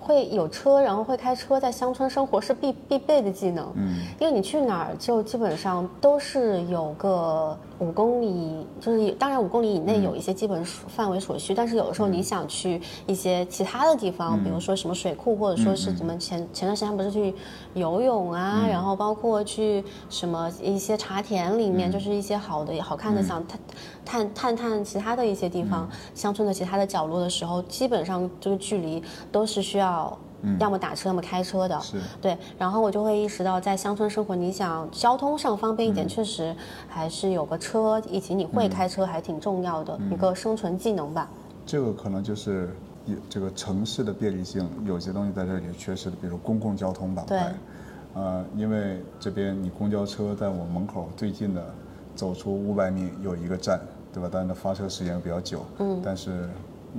会有车，然后会开车，在乡村生活是必必备的技能。嗯，因为你去哪儿就基本上都是有个五公里，就是当然五公里以内有一些基本属范围所需，但是有的时候你想去一些其他的地方，比如说什么水库，或者说是怎么前前段时间不是去游泳啊，然后包括去什么一些茶田里面，就是一些好的好看的想探探探探其他的一些地方，乡村的其他的角落的时候，基本上这个距离都是需要。要么打车，要么开车的，是对。然后我就会意识到，在乡村生活，你想交通上方便一点，确实还是有个车，以及你会开车还挺重要的一个生存技能吧。这个可能就是有这个城市的便利性，有些东西在这里缺失的，比如公共交通板块。呃，因为这边你公交车在我门口最近的，走出五百米有一个站，对吧？但是它发车时间比较久，嗯，但是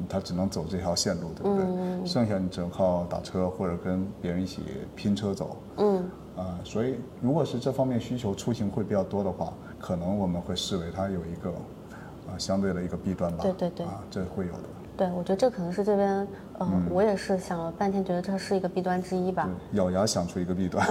它只能走这条线路，对不对？剩下你只能靠打车或者跟别人一起拼车走。嗯，啊、所以如果是这方面需求出行会比较多的话，可能我们会视为它有一个啊、相对的一个弊端吧。对对对啊，这会有的。对，我觉得这可能是这边，呃，我也是想了半天，觉得这是一个弊端之一吧。咬牙想出一个弊端。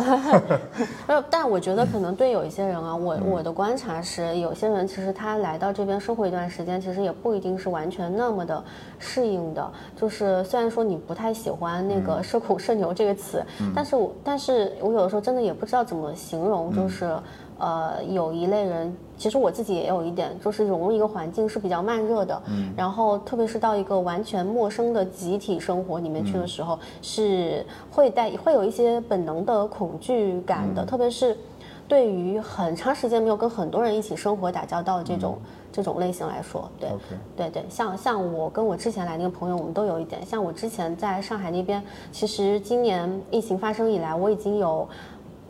呃，但我觉得可能对有一些人啊，我我的观察是，有些人其实他来到这边生活一段时间，其实也不一定是完全那么的适应的。就是虽然说你不太喜欢那个“社恐社牛”这个词，但是我但是我有的时候真的也不知道怎么形容，就是。呃，有一类人，其实我自己也有一点，就是融入一个环境是比较慢热的，嗯，然后特别是到一个完全陌生的集体生活里面去的时候，是会带会有一些本能的恐惧感的，特别是对于很长时间没有跟很多人一起生活打交道的这种、这种类型来说，对。对对，像像我跟我之前来那个朋友，我们都有一点，像我之前在上海那边，其实今年疫情发生以来，我已经有。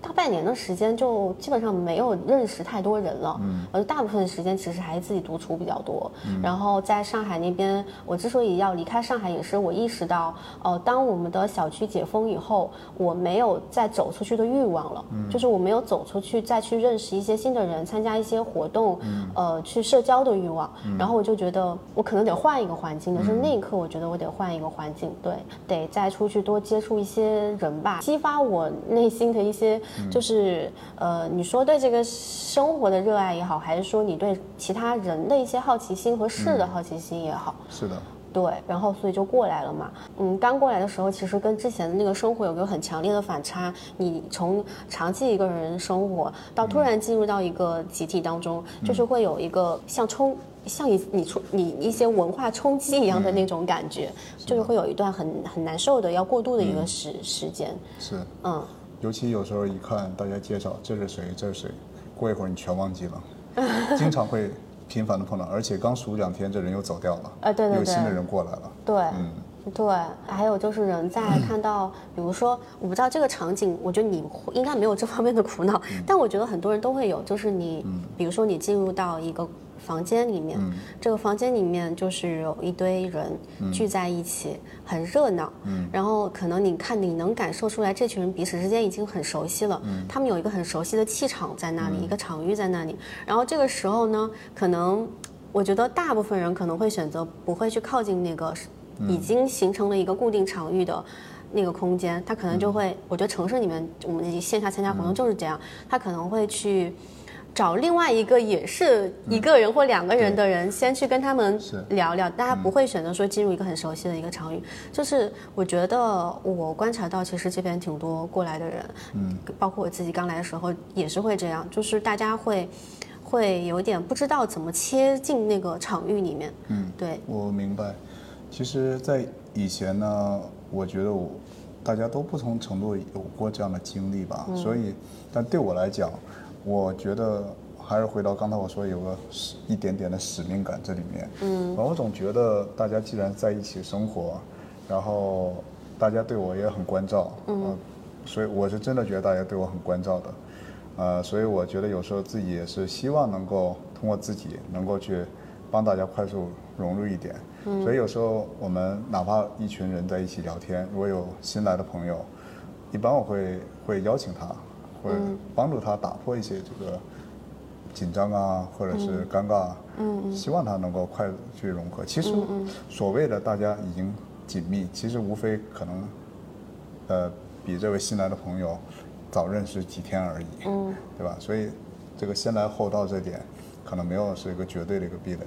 大半年的时间就基本上没有认识太多人了，嗯，而大部分时间其实还是自己独处比较多。然后在上海那边，我之所以要离开上海，也是我意识到，呃、当我们的小区解封以后，我没有再走出去的欲望了，嗯就是我没有走出去再去认识一些新的人，参加一些活动，呃，去社交的欲望。然后我就觉得我可能得换一个环境的，是那一刻我觉得我得换一个环境，对，得再出去多接触一些人吧，激发我内心的一些，就是呃，你说对这个生活的热爱也好，还是说你对其他人的一些好奇心和事的好奇心也好，是的，对，然后所以就过来了嘛。嗯，刚过来的时候，其实跟之前的那个生活有个很强烈的反差。你从长期一个人生活，到突然进入到一个集体当中，就是会有一个像冲。像你你冲你一些文化冲击一样的那种感觉，就是会有一段很很难受的要过渡的一个时、时间，是。嗯，尤其有时候一看大家介绍这是谁，这是谁，过一会儿你全忘记了，经常会频繁的碰到，而且刚熟两天，这人又走掉了，啊对对对，有新的人过来了，对，嗯。对，还有就是人在看到，比如说，我不知道这个场景，我觉得你应该没有这方面的苦恼，但我觉得很多人都会有，就是你，比如说你进入到一个房间里面，这个房间里面就是有一堆人聚在一起，很热闹，然后可能你看你能感受出来，这群人彼此之间已经很熟悉了，他们有一个很熟悉的气场在那里，一个场域在那里，然后这个时候呢，可能。我觉得大部分人可能会选择不会去靠近那个已经形成了一个固定场域的那个空间，他可能就会，我觉得城市里面我们线下参加活动就是这样，他可能会去。找另外一个也是一个人或两个人的人，先去跟他们聊聊，大家不会选择说进入一个很熟悉的一个场域。就是我觉得我观察到，其实这边挺多过来的人，嗯，包括我自己刚来的时候也是会这样，就是大家会会有点不知道怎么切进那个场域里面，嗯，对，我明白。其实，在以前呢，我觉得我大家都不同程度有过这样的经历吧，所以，但对我来讲，我觉得还是回到刚才我说有个使一点点的使命感这里面。嗯，我总觉得大家既然在一起生活，然后大家对我也很关照，嗯、所以我是真的觉得大家对我很关照的。呃，所以我觉得有时候自己也是希望能够通过自己能够去帮大家快速融入一点。所以有时候我们哪怕一群人在一起聊天，如果有新来的朋友，一般我会会邀请他，会帮助他打破一些这个紧张啊，或者是尴尬嗯，希望他能够快速去融合。其实所谓的大家已经紧密，其实无非可能，呃，比这位新来的朋友早认识几天而已，嗯对吧？所以这个先来后到这点，可能没有是一个绝对的一个壁垒。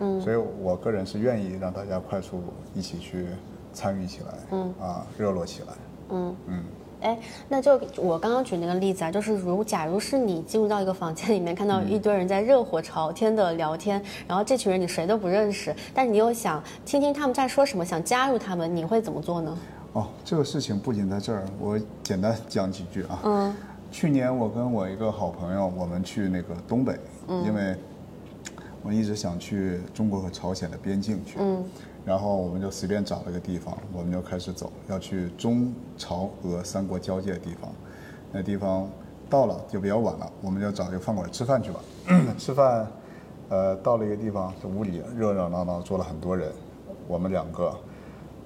嗯，所以我个人是愿意让大家快速一起去参与起来，嗯啊，热络起来。嗯。嗯，哎，那就我刚刚举那个例子啊，就是如假如是你进入到一个房间里面，看到一堆人在热火朝天的聊天，然后这群人你谁都不认识，但你又想听听他们在说什么，想加入他们，你会怎么做呢？哦，这个事情不仅在这儿，我简单讲几句啊。嗯去年我跟我一个好朋友，我们去那个东北，因为我一直想去中国和朝鲜的边境去，嗯然后我们就随便找了个地方，我们就开始走，要去中朝俄三国交界的地方。那地方到了就比较晚了，我们就找一个饭馆吃饭去吧。吃饭，呃，到了一个地方，这屋里热热闹闹坐了很多人，我们两个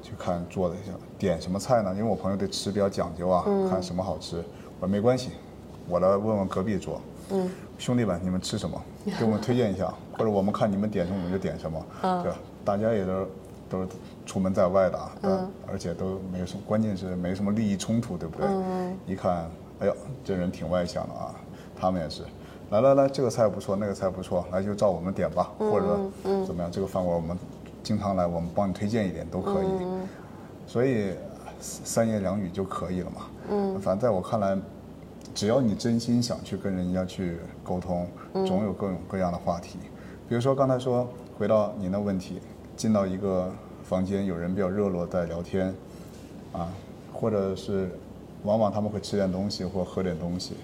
去看坐了一下，点什么菜呢？因为我朋友对吃比较讲究啊，看什么好吃。我说没关系，我来问问隔壁桌，嗯，兄弟们，你们吃什么？给我们推荐一下，或者我们看你们点什么，我们就点什么，对吧？大家也都都是出门在外的啊，嗯，而且都没有什么，关键是没什么利益冲突，对不对？嗯，一看，哎呦，这人挺外向的啊，他们也是，来来来，这个菜不错，那个菜不错，来就照我们点吧，或者怎么样，这个饭馆我们经常来，我们帮你推荐一点都可以，所以三言两语就可以了嘛，嗯，反正在我看来。只要你真心想去跟人家去沟通，总有各种各样的话题。比如说刚才说，回到您的问题，进到一个房间，有人比较热络在聊天，啊，或者是往往他们会吃点东西或喝点东西，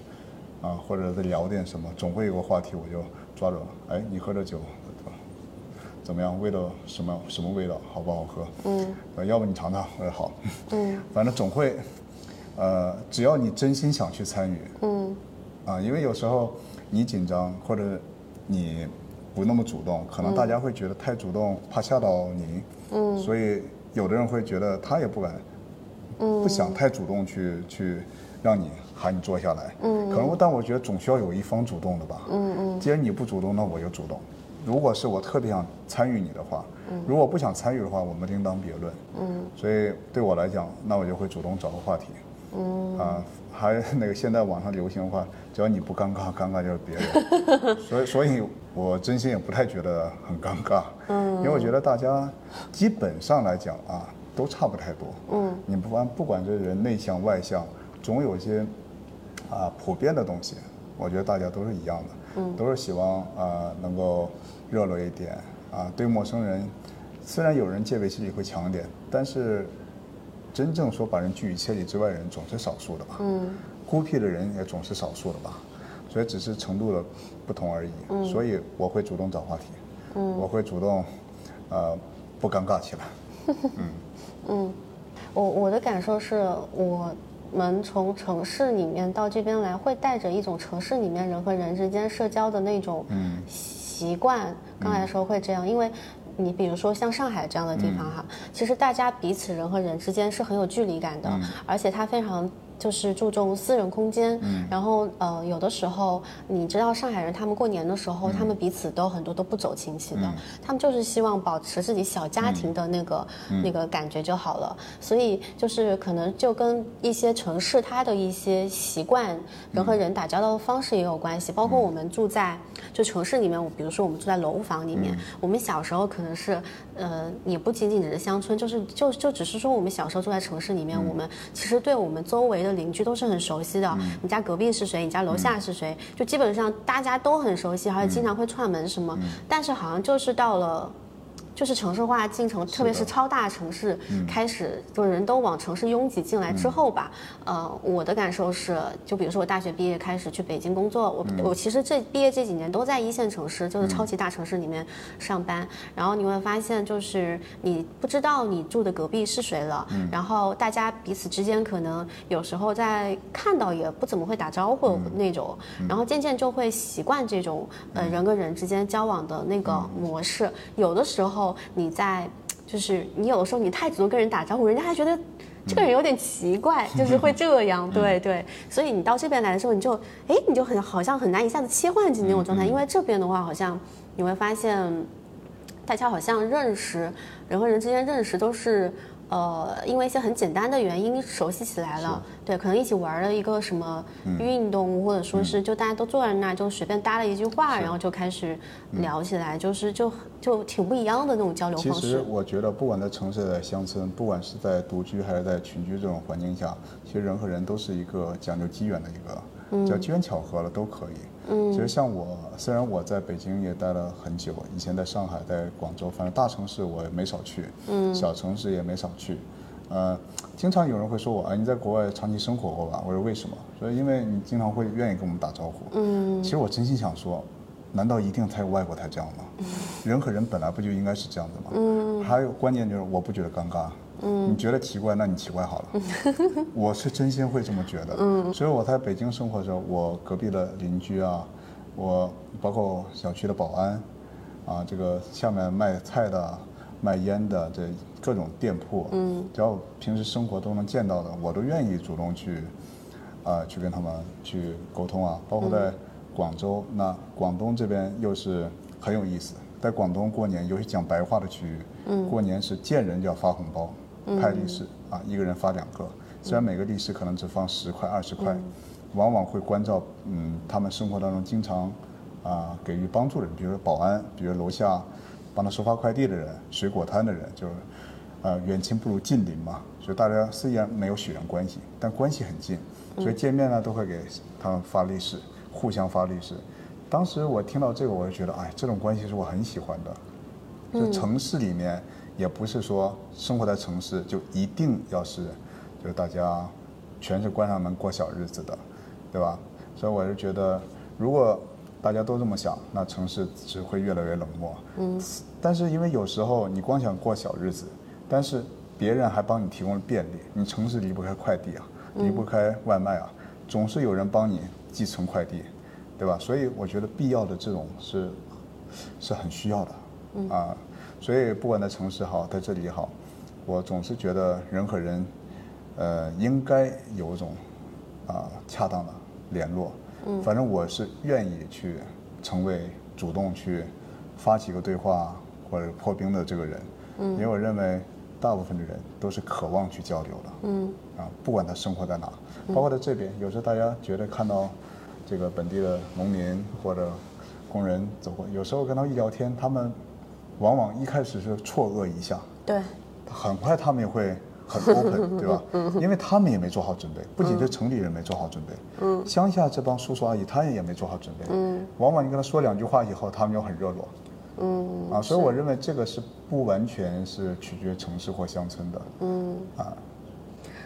啊，或者在聊点什么，总会有个话题，我就抓住了。哎，你喝着酒怎么样？味道什么什么味道？好不好喝？嗯，要不你尝尝，我说好。嗯，反正总会。呃，只要你真心想去参与，嗯，啊，因为有时候你紧张或者你不那么主动，可能大家会觉得太主动，怕吓到您，嗯，所以有的人会觉得他也不敢，嗯，不想太主动去去让你喊你坐下来，嗯，可能但我觉得总需要有一方主动的吧，嗯嗯，既然你不主动，那我就主动。如果是我特别想参与你的话，嗯，如果不想参与的话，我们另当别论，嗯，所以对我来讲，那我就会主动找个话题。嗯。啊，还那个现在网上流行的话，只要你不尴尬，尴尬就是别人。所以，所以我真心也不太觉得很尴尬。嗯，因为我觉得大家基本上来讲啊，都差不太多。嗯，你不管不管这人内向外向，总有一些啊普遍的东西。我觉得大家都是一样的。嗯，都是希望啊能够热络一点啊。对陌生人，虽然有人戒备心理会强一点，但是。真正说把人拒于千里之外的人总是少数的吧？嗯，孤僻的人也总是少数的吧？所以只是程度的不同而已。嗯，所以我会主动找话题。嗯，我会主动，呃，不尴尬起来。嗯嗯，我我的感受是我们从城市里面到这边来，会带着一种城市里面人和人之间社交的那种习惯。刚才说会这样，因为。你比如说像上海这样的地方哈，其实大家彼此人和人之间是很有距离感的，而且它非常。就是注重私人空间，然后呃，有的时候你知道上海人他们过年的时候，他们彼此都很多都不走亲戚的，他们就是希望保持自己小家庭的那个那个感觉就好了。所以就是可能就跟一些城市它的一些习惯，人和人打交道的方式也有关系。包括我们住在就城市里面，我比如说我们住在楼房里面，我们小时候可能是呃，也不仅仅只是乡村，就是就就只是说我们小时候住在城市里面，我们其实对我们周围的。邻居都是很熟悉的，你家隔壁是谁？你家楼下是谁？就基本上大家都很熟悉，而且经常会串门什么。但是好像就是到了。就是城市化进程，特别是超大城市开始，就人都往城市拥挤进来之后吧。呃，我的感受是，就比如说我大学毕业开始去北京工作，我我其实这毕业这几年都在一线城市，就是超级大城市里面上班。然后你会发现，就是你不知道你住的隔壁是谁了，然后大家彼此之间可能有时候在看到也不怎么会打招呼那种，然后渐渐就会习惯这种呃人跟人之间交往的那个模式，有的时候。你在，就是你有的时候你太主动跟人打招呼，人家还觉得这个人有点奇怪，就是会这样，对对。所以你到这边来的时候，你就哎，你就很好像很难一下子切换进那种状态，因为这边的话，好像你会发现，大家好像认识人和人之间认识都是。呃，因为一些很简单的原因熟悉起来了，对，可能一起玩了一个什么运动，或者说是就大家都坐在那儿，就随便搭了一句话，然后就开始聊起来，就是就就挺不一样的那种交流方式。其实我觉得，不管在城市、在乡村，不管是在独居还是在群居这种环境下，其实人和人都是一个讲究机缘的一个，叫机缘巧合了都可以。嗯，其实像我，虽然我在北京也待了很久，以前在上海、在广州，反正大城市我也没少去，嗯，小城市也没少去，呃，经常有人会说我，哎，你在国外长期生活过吧？我说为什么？说因为你经常会愿意跟我们打招呼，嗯，其实我真心想说，难道一定才有外国才这样吗？人和人本来不就应该是这样的吗？嗯，还有关键就是我不觉得尴尬。嗯，你觉得奇怪，那你奇怪好了。我是真心会这么觉得。嗯，所以我在北京生活的时候，我隔壁的邻居啊，我包括小区的保安，啊，这个下面卖菜的、卖烟的，这各种店铺，嗯，只要平时生活都能见到的，我都愿意主动去，啊、去跟他们去沟通啊，包括在广州，那广东这边又是很有意思，在广东过年，尤其讲白话的区域，嗯，过年是见人就要发红包，派利是啊，一个人发两个，虽然每个利是可能只放十块、二十块，往往会关照嗯他们生活当中经常啊给予帮助的人，比如说保安，比如楼下帮他收发快递的人，水果摊的人，就是呃远亲不如近邻嘛，所以大家虽然没有血缘关系，但关系很近，所以见面呢都会给他们发利是，互相发利是。当时我听到这个，我就觉得，哎，这种关系是我很喜欢的。就城市里面，也不是说生活在城市就一定要是，就是大家全是关上门过小日子的，对吧？所以我是觉得，如果大家都这么想，那城市只会越来越冷漠。嗯。但是因为有时候你光想过小日子，但是别人还帮你提供了便利，你城市离不开快递啊，离不开外卖啊，总是有人帮你寄存快递，对吧？所以我觉得必要的这种是是很需要的。啊，所以不管在城市好，在这里也好，我总是觉得人和人，呃，应该有一种啊恰当的联络。嗯，反正我是愿意去成为主动去发起一个对话或者破冰的这个人。嗯，因为我认为大部分的人都是渴望去交流的。嗯，啊，不管他生活在哪，包括在这边，有时候大家觉得看到这个本地的农民或者工人走过，有时候跟他们一聊天，他们往往一开始是错愕一下，对，很快他们也会很 open，对吧？因为他们也没做好准备，不仅是城里人没做好准备，嗯，乡下这帮叔叔阿姨他也没做好准备，嗯，往往你跟他说两句话以后，他们就很热络，嗯，啊，所以我认为这个是不完全是取决于城市或乡村的，嗯，啊，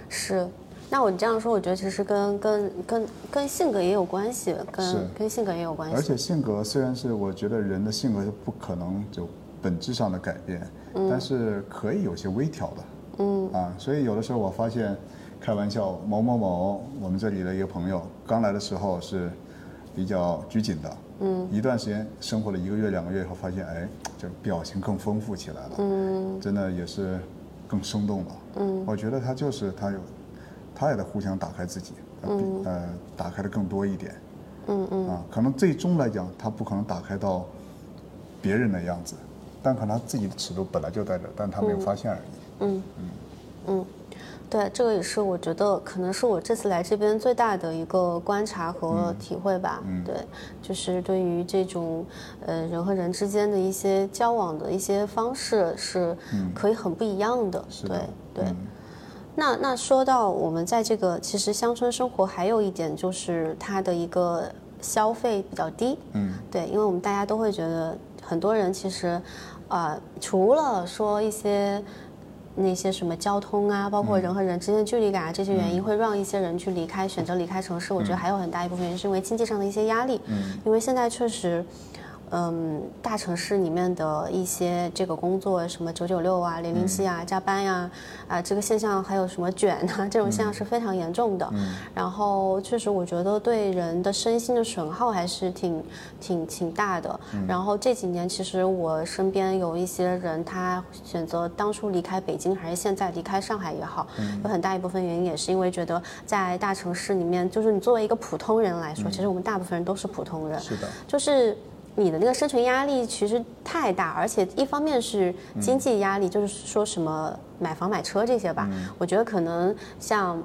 是。那我这样说，我觉得其实跟跟跟跟性格也有关系，跟跟性格也有关系。而且性格虽然是我觉得人的性格是不可能就本质上的改变，但是可以有些微调的。嗯。啊，所以有的时候我发现，开玩笑，某某某，我们这里的一个朋友刚来的时候是比较拘谨的，嗯，一段时间生活了一个月两个月以后，发现哎，就表情更丰富起来了，嗯，真的也是更生动了。嗯，我觉得他就是他有。他也在互相打开自己，嗯，呃，打开的更多一点，嗯嗯，啊，可能最终来讲，他不可能打开到别人的样子，但可能他自己的尺度本来就在这，但他没有发现而已。嗯嗯嗯，对，这个也是我觉得可能是我这次来这边最大的一个观察和体会吧。嗯，对，就是对于这种呃人和人之间的一些交往的一些方式是可以很不一样的。对对。那那说到我们在这个其实乡村生活，还有一点就是它的一个消费比较低。嗯，对，因为我们大家都会觉得很多人其实，呃，除了说一些那些什么交通啊，包括人和人之间的距离感啊这些原因，会让一些人去离开，选择离开城市。我觉得还有很大一部分原因是因为经济上的一些压力。嗯，因为现在确实。嗯，大城市里面的一些这个工作，什么九九六啊、零零七啊、加班呀，啊，这个现象还有什么卷啊，这种现象是非常严重的。然后，确实我觉得对人的身心的损耗还是挺、挺、挺大的。然后这几年，其实我身边有一些人，他选择当初离开北京，还是现在离开上海也好，有很大一部分原因也是因为觉得在大城市里面，就是你作为一个普通人来说，其实我们大部分人都是普通人，是的，就是。你的那个生存压力其实太大，而且一方面是经济压力，就是说什么买房买车这些吧。我觉得可能像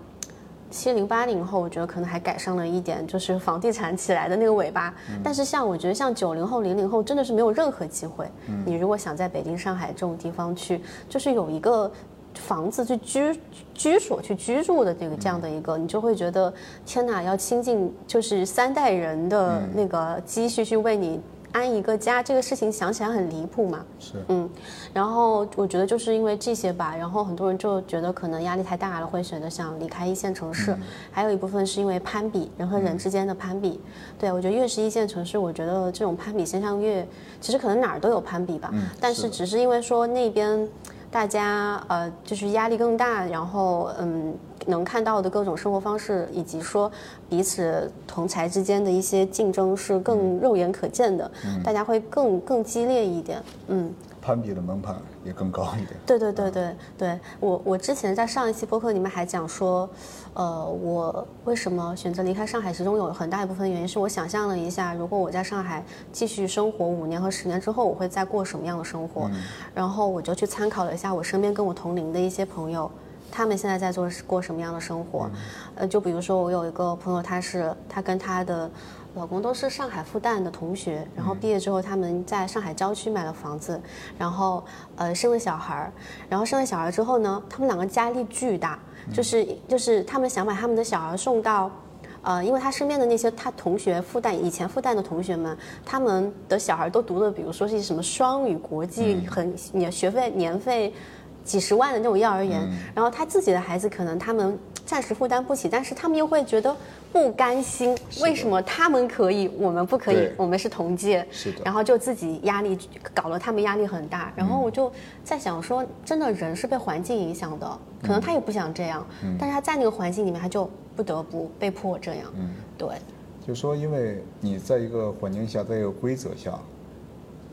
七零八零后，我觉得可能还赶上了一点，就是房地产起来的那个尾巴。但是像我觉得像九零后、零零后，真的是没有任何机会。你如果想在北京、上海这种地方去，就是有一个房子去居居所去居住的这个这样的一个，你就会觉得天哪，要倾尽就是三代人的那个积蓄去为你。安一个家这个事情想起来很离谱嘛？是，嗯，然后我觉得就是因为这些吧，然后很多人就觉得可能压力太大了，会选择想离开一线城市。还有一部分是因为攀比，人和人之间的攀比。对，我觉得越是一线城市，我觉得这种攀比现象越，其实可能哪儿都有攀比吧。嗯。但是只是因为说那边大家呃就是压力更大，然后嗯。能看到的各种生活方式，以及说彼此同才之间的一些竞争是更肉眼可见的，大家会更更激烈一点。嗯，攀比的门槛也更高一点。对对对对对，我我之前在上一期播客里面还讲说，呃，我为什么选择离开上海，其中有很大一部分原因是我想象了一下，如果我在上海继续生活五年和十年之后，我会再过什么样的生活，然后我就去参考了一下我身边跟我同龄的一些朋友。他们现在在做过什么样的生活？呃，就比如说我有一个朋友，他是他跟他的老公都是上海复旦的同学，然后毕业之后他们在上海郊区买了房子，然后呃生了小孩儿，然后生了小孩之后呢，他们两个压力巨大，就是就是他们想把他们的小孩送到，呃，因为他身边的那些他同学复旦以前复旦的同学们，他们的小孩都读的，比如说是什么双语国际，很年学费年费。几十万的那种幼儿园，然后他自己的孩子可能他们暂时负担不起，但是他们又会觉得不甘心，为什么他们可以，我们不可以？我们是同届，是的。然后就自己压力搞得，他们压力很大。然后我就在想说，真的人是被环境影响的，可能他也不想这样，但是他在那个环境里面，他就不得不被迫这样。嗯，对。就说因为你在一个环境下，在一个规则下，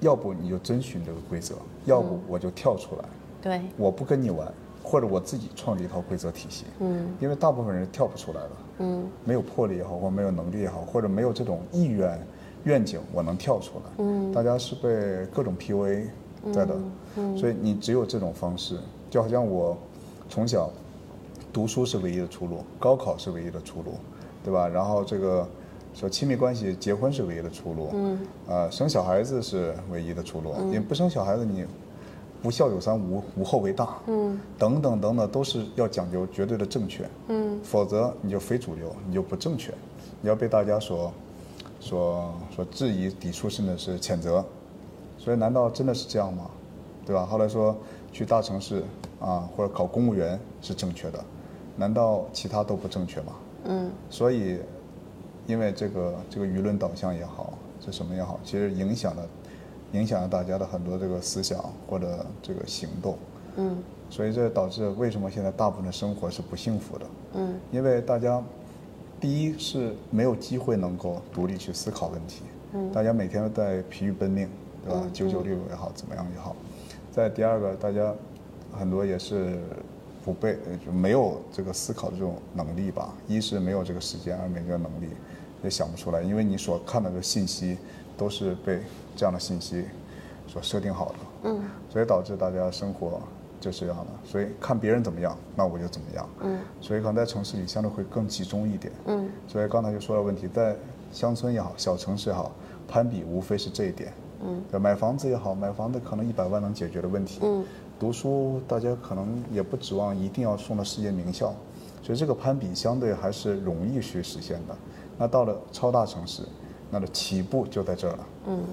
要不你就遵循这个规则，要不我就跳出来。对，我不跟你玩，或者我自己创立一套规则体系。嗯，因为大部分人跳不出来的。嗯，没有魄力也好，或没有能力也好，或者没有这种意愿、愿景，我能跳出来。嗯，大家是被各种 PUA 在的。嗯，所以你只有这种方式，就好像我从小读书是唯一的出路，高考是唯一的出路，对吧？然后这个说亲密关系，结婚是唯一的出路。嗯，呃，生小孩子是唯一的出路。你不生小孩子，你。不孝有三，无无后为大。嗯，等等等等，都是要讲究绝对的正确。嗯，否则你就非主流，你就不正确，你要被大家所，所所质疑、抵触，甚至是谴责。所以，难道真的是这样吗？对吧？后来说去大城市啊，或者考公务员是正确的，难道其他都不正确吗？嗯。所以，因为这个这个舆论导向也好，这什么也好，其实影响了。影响了大家的很多这个思想或者这个行动，嗯，所以这导致为什么现在大部分的生活是不幸福的，嗯，因为大家第一是没有机会能够独立去思考问题，嗯，大家每天都在疲于奔命，对吧？九九六也好，怎么样也好。再第二个，大家很多也是不被就没有这个思考的这种能力吧。一是没有这个时间，二没这个能力，也想不出来，因为你所看到的信息都是被。这样的信息所设定好的，嗯，所以导致大家生活就是这样的，所以看别人怎么样，那我就怎么样，嗯，所以可能在城市里相对会更集中一点，嗯，所以刚才就说了问题，在乡村也好，小城市也好，攀比无非是这一点，嗯，买房子也好，买房子可能一百万能解决的问题，嗯，读书大家可能也不指望一定要送到世界名校，所以这个攀比相对还是容易去实现的，那到了超大城市，那的起步就在这儿了，嗯。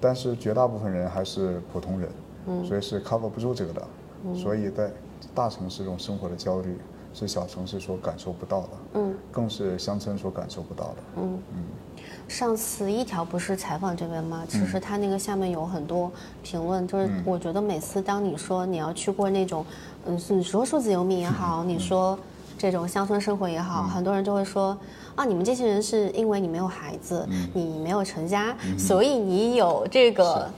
但是绝大部分人还是普通人，嗯。所以是 cover 不住这个的，所以在大城市这种生活的焦虑是小城市所感受不到的，嗯，更是乡村所感受不到的，嗯。嗯。上次一条不是采访这边吗？其实他那个下面有很多评论，就是我觉得每次当你说你要去过那种，嗯，你说数字游民也好，你说这种乡村生活也好，很多人就会说。啊，你们这些人是因为你没有孩子，你没有成家，所以你有这个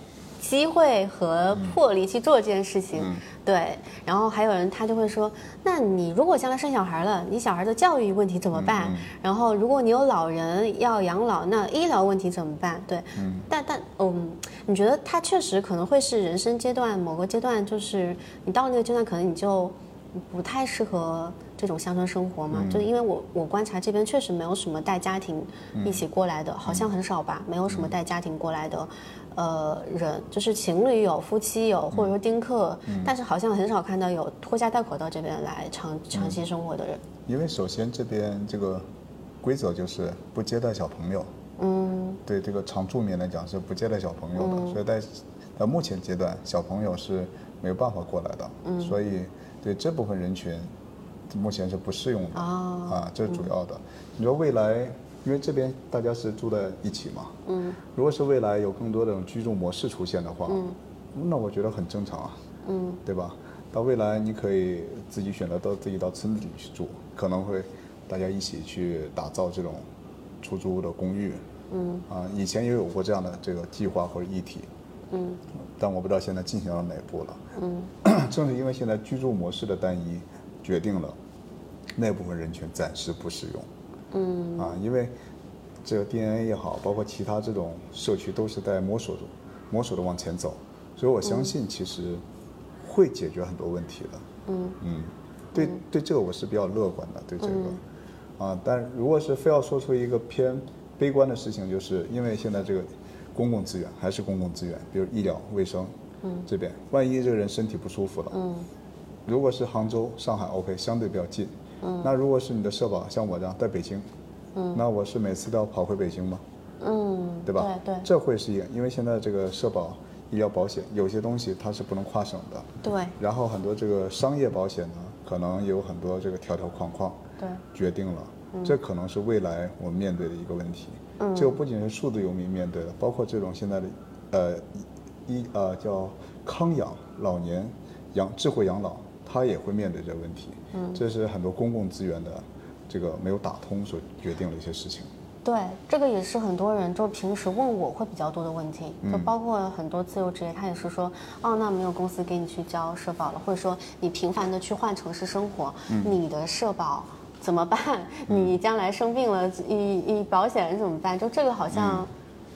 机会和魄力去做这件事情。对，然后还有人他就会说，那你如果将来生小孩了，你小孩的教育问题怎么办？然后如果你有老人要养老，那医疗问题怎么办？对，但但嗯，你觉得他确实可能会是人生阶段某个阶段，就是你到那个阶段，可能你就不太适合。这种乡村生活嘛，就是因为我我观察这边确实没有什么带家庭一起过来的，好像很少吧，没有什么带家庭过来的，呃，人。就是情侣有，夫妻有，或者说丁克，但是好像很少看到有拖家带口到这边来长长期生活的人。因为首先这边这个规则就是不接待小朋友，嗯，对这个常住民来讲是不接待小朋友的，所以在呃目前阶段小朋友是没有办法过来的，嗯，所以对这部分人群。目前是不适用的啊，这是主要的。你说未来，因为这边大家是住在一起嘛，嗯，如果是未来有更多的居住模式出现的话，嗯，那我觉得很正常啊，嗯，对吧？到未来你可以自己选择到自己到村子里去住，可能会大家一起去打造这种出租的公寓，嗯，啊，以前也有过这样的这个计划或者议题，嗯，但我不知道现在进行到哪步了。嗯，正是因为现在居住模式的单一，决定了那部分人群暂时不使用。嗯，啊，因为这个 DNA 也好，包括其他这种社区都是在摸索中、摸索的往前走，所以我相信其实会解决很多问题的。嗯嗯，对对，这个我是比较乐观的，对这个。啊，但如果是非要说出一个偏悲观的事情，就是因为现在这个公共资源还是公共资源，比如医疗卫生，嗯，这边万一这个人身体不舒服了，嗯，如果是杭州、上海，OK，相对比较近，嗯，那如果是你的社保像我这样在北京，嗯，那我是每次都要跑回北京吗？嗯，对吧？对对，这会是一个，因为现在这个社保、医疗保险有些东西它是不能跨省的，对，然后很多这个商业保险呢，可能有很多这个条条框框，对，决定了，这可能是未来我们面对的一个问题。嗯，这个不仅是数字游民面对的，包括这种现在的，呃，医呃叫康养老年养智慧养老，它也会面对这个问题。嗯，这是很多公共资源的这个没有打通所决定的一些事情。对，这个也是很多人就平时问我会比较多的问题，就包括很多自由职业，他也是说，哦，那没有公司给你去交社保了，或者说你频繁的去换城市生活，你的社保怎么办？你将来生病了，你你保险人怎么办？就这个好像，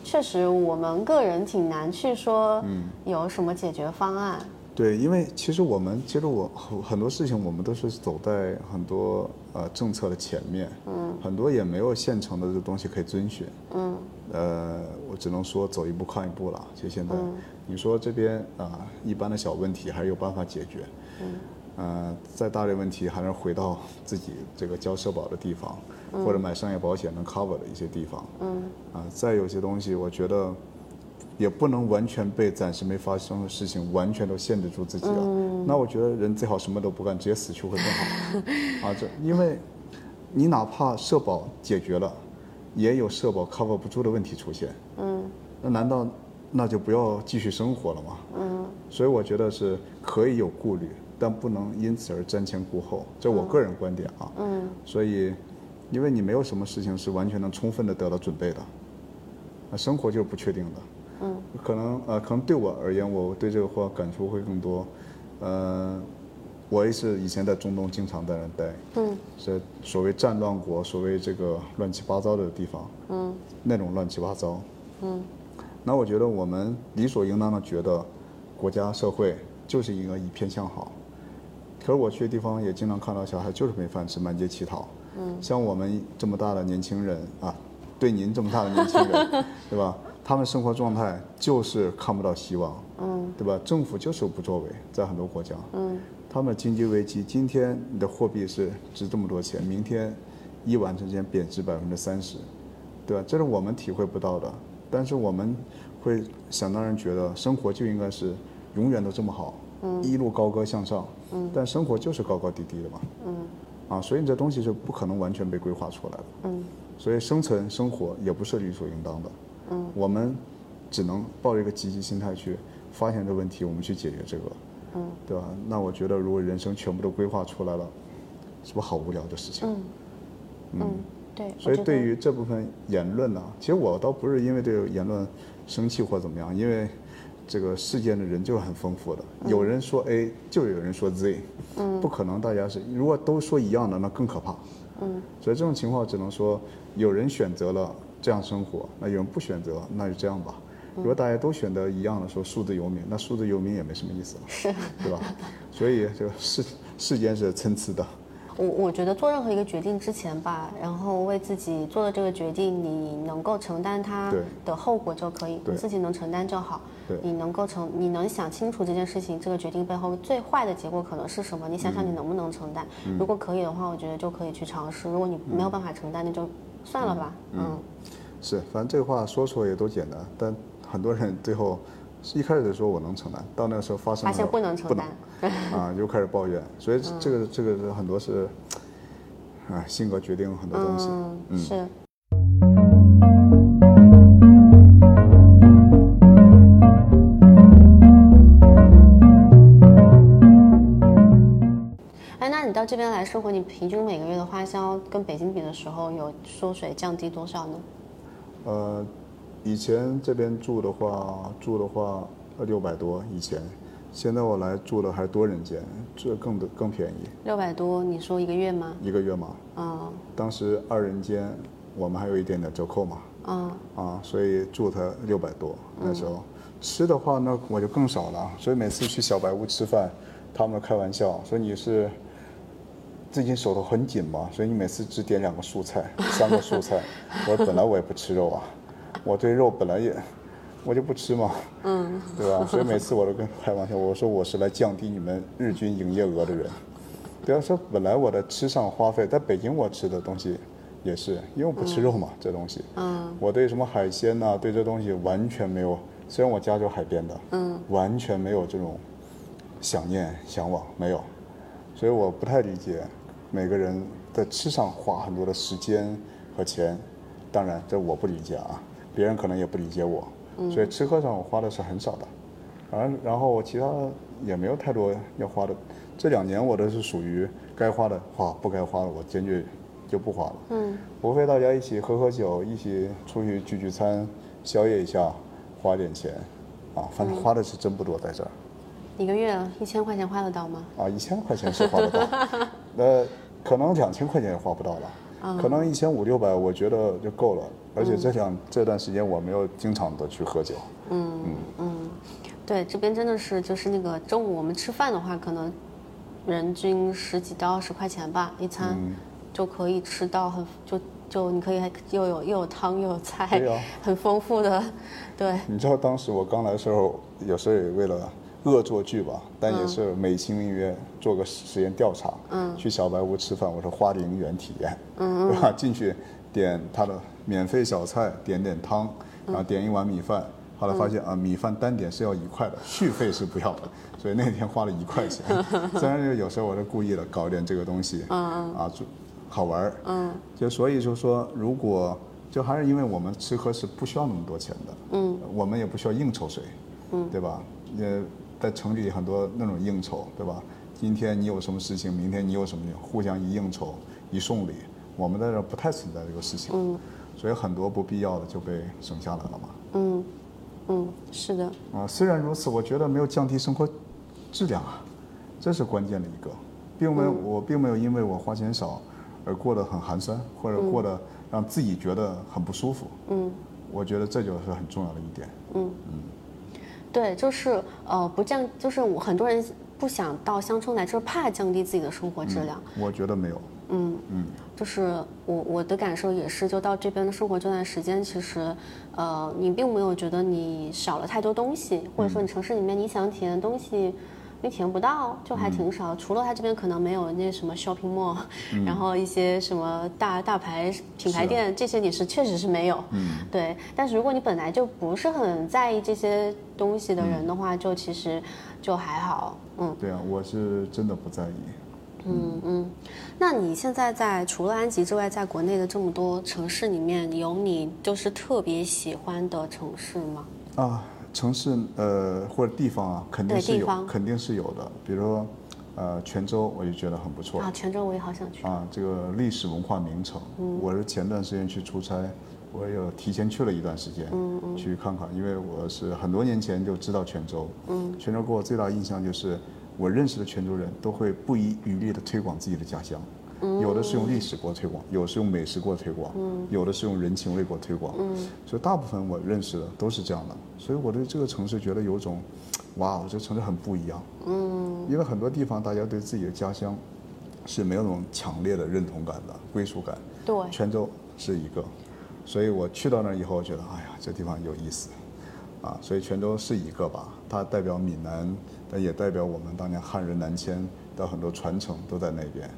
确实我们个人挺难去说有什么解决方案。对，因为其实我们其实我很很多事情，我们都是走在很多呃政策的前面，嗯，很多也没有现成的这东西可以遵循，嗯，呃，我只能说走一步看一步了。就现在，你说这边啊，一般的小问题还是有办法解决，嗯，呃，再大的问题还是回到自己这个交社保的地方，或者买商业保险能 cover 的一些地方，嗯，啊，再有些东西，我觉得。也不能完全被暂时没发生的事情完全都限制住自己了。那我觉得人最好什么都不干，直接死去会更好。啊，这因为，你哪怕社保解决了，也有社保 cover 不住的问题出现。嗯。那难道那就不要继续生活了吗？嗯。所以我觉得是可以有顾虑，但不能因此而瞻前顾后。这我个人观点啊。嗯。所以，因为你没有什么事情是完全能充分的得到准备的。那生活就是不确定的。嗯，可能呃，可能对我而言，我对这个话感触会更多。呃，我也是以前在中东经常在那待，嗯，是所谓战乱国，所谓这个乱七八糟的地方，嗯，那种乱七八糟，嗯，那我觉得我们理所应当的觉得，国家社会就是应该以偏向好。可是我去的地方也经常看到小孩就是没饭吃，满街乞讨，嗯，像我们这么大的年轻人啊，对您这么大的年轻人，对吧？他们生活状态就是看不到希望，嗯，对吧？政府就是不作为，在很多国家，嗯，他们经济危机，今天你的货币是值这么多钱，明天一晚之间贬值百分之三十，对吧？这是我们体会不到的，但是我们会想当然觉得生活就应该是永远都这么好，嗯，一路高歌向上，嗯，但生活就是高高低低的嘛，嗯，啊，所以你这东西是不可能完全被规划出来的，嗯，所以生存生活也不是理所应当的。我们只能抱着一个积极心态去发现这个问题，我们去解决这个，嗯，对吧？那我觉得，如果人生全部都规划出来了，是不是好无聊的事情？嗯，嗯，对。所以对于这部分言论呢，其实我倒不是因为这个言论生气或怎么样，因为这个世间的人就是很丰富的，有人说 A 就有人说 Z，嗯，不可能大家是如果都说一样的，那更可怕，嗯，所以这种情况只能说有人选择了。这样生活，那有人不选择，那就这样吧。如果大家都选择一样的说数字游民，那数字游民也没什么意思了，是，对吧？所以这个世世间是参差的。我我觉得做任何一个决定之前吧，然后为自己做的这个决定，你能够承担它的后果就可以，你自己能承担就好。对，你能够承，你能想清楚这件事情，这个决定背后最坏的结果可能是什么？你想想你能不能承担？如果可以的话，我觉得就可以去尝试。如果你没有办法承担，那就。算了吧，嗯，是，反正这个话说出来也都简单，但很多人最后一开始的时候我能承担，到那个时候发生发现不能承担，啊，又开始抱怨，所以这个这个很多是，啊，性格决定很多东西，嗯，是。这边来生活，你平均每个月的花销跟北京比的时候，有缩水降低多少呢？呃，以前这边住的话，住的话，呃六百多以前，现在我来住的还多人间，这更的更便宜，六百多，你说一个月吗？一个月嘛。嗯当时二人间，我们还有一点点折扣嘛，嗯啊，所以住它六百多那时候。吃的话，那我就更少了，所以每次去小白屋吃饭，他们开玩笑说你是最近手头很紧嘛，所以你每次只点两个素菜，三个素菜。我本来我也不吃肉啊，我对肉本来也我就不吃嘛，嗯对吧？所以每次我都跟开玩笑，我说我是来降低你们日均营业额的人。对啊，说本来我的吃上花费，在北京我吃的东西也是，因为我不吃肉嘛，这东西。嗯我对什么海鲜呐、对这东西完全没有。虽然我家就海边的，嗯完全没有这种想念向往，没有。所以我不太理解每个人在吃上花很多的时间和钱。当然，这我不理解啊，别人可能也不理解我。所以吃喝上我花的是很少的，然然后我其他也没有太多要花的。这两年我都是属于该花的花，不该花的我坚决就不花了。嗯无非大家一起喝喝酒，一起出去聚聚餐，宵夜一下，花点钱，啊，反正花的是真不多在这儿，一个月一千块钱花得到吗？啊，一千块钱是花得到，呃，可能两千块钱也花不到了，可能一千五六百，我觉得就够了。而且这两这段时间我没有经常的去喝酒。嗯嗯，对，这边真的是就是那个中午我们吃饭的话，可能人均十几到二十块钱吧，一餐嗯。就可以吃到很就就你可以还又有又有汤又有菜，很丰富的，对，你知道当时我刚来的时候，有时候也为了恶作剧吧，但也是美其名曰做个实验调查，嗯，去小白屋吃饭，我说花零元体验，嗯。对吧？进去点他的免费小菜，点点汤，然后点一碗米饭。后来发现啊，米饭单点是要一块的，续费是不要的，所以那天花了一块钱。虽然有时候我是故意的搞点这个东西，嗯。啊，就好玩儿，嗯，就所以就说，如果就还是因为我们吃喝是不需要那么多钱的，嗯，我们也不需要应酬谁，嗯，对吧？呃，在城里很多那种应酬，对吧？今天你有什么事情，明天你有什么互相一应酬一送礼，我们在这不太存在这个事情，嗯，所以很多不必要的就被省下来了嘛。嗯嗯，是的，啊，虽然如此，我觉得没有降低生活质量啊，这是关键的一个，并没有、我并没有因为我花钱少而过得很寒酸，或者过得让自己觉得很不舒服。嗯。我觉得这就是很重要的一点。对，就是呃不降，就是我很多人不想到乡村来，就是怕降低自己的生活质量。我觉得没有。嗯，嗯，就是我我的感受也是，就到这边的生活这段时间，其实，呃，你并没有觉得你少了太多东西，或者说你城市里面你想体验的东西，你体验不到，就还挺少。除了它这边可能没有那什么 shopping mall，、然后一些什么大大牌品牌店，这些你是确实是没有。嗯，对。但是如果你本来就不是很在意这些东西的人的话，就其实就还好。嗯。对啊，我是真的不在意。嗯嗯，那你现在在除了安吉之外，在国内的这么多城市里面，有你就是特别喜欢的城市吗？啊，城市呃或者地方啊，肯定是有，肯定是有的。比如说，呃，泉州我就觉得很不错。啊，泉州我也好想去。啊，这个历史文化名城，我是前段时间去出差，我有提前去了一段时间，去看看，因为我是很多年前就知道泉州，泉州给我最大印象就是，我认识的泉州人都会不遗余力的推广自己的家乡，有的是用历史给我推广，有的是用美食给我推广，有的是用人情味给我推广，所以大部分我认识的都是这样的，所以我对这个城市觉得有种，哇，我这个城市很不一样，嗯。因为很多地方大家对自己的家乡是没有那种强烈的认同感的归属感。对，泉州是一个，所以我去到那儿以后，觉得哎呀，这地方有意思，啊，所以泉州是一个吧，它代表闽南，但也代表我们当年汉人南迁的很多传承都在那边。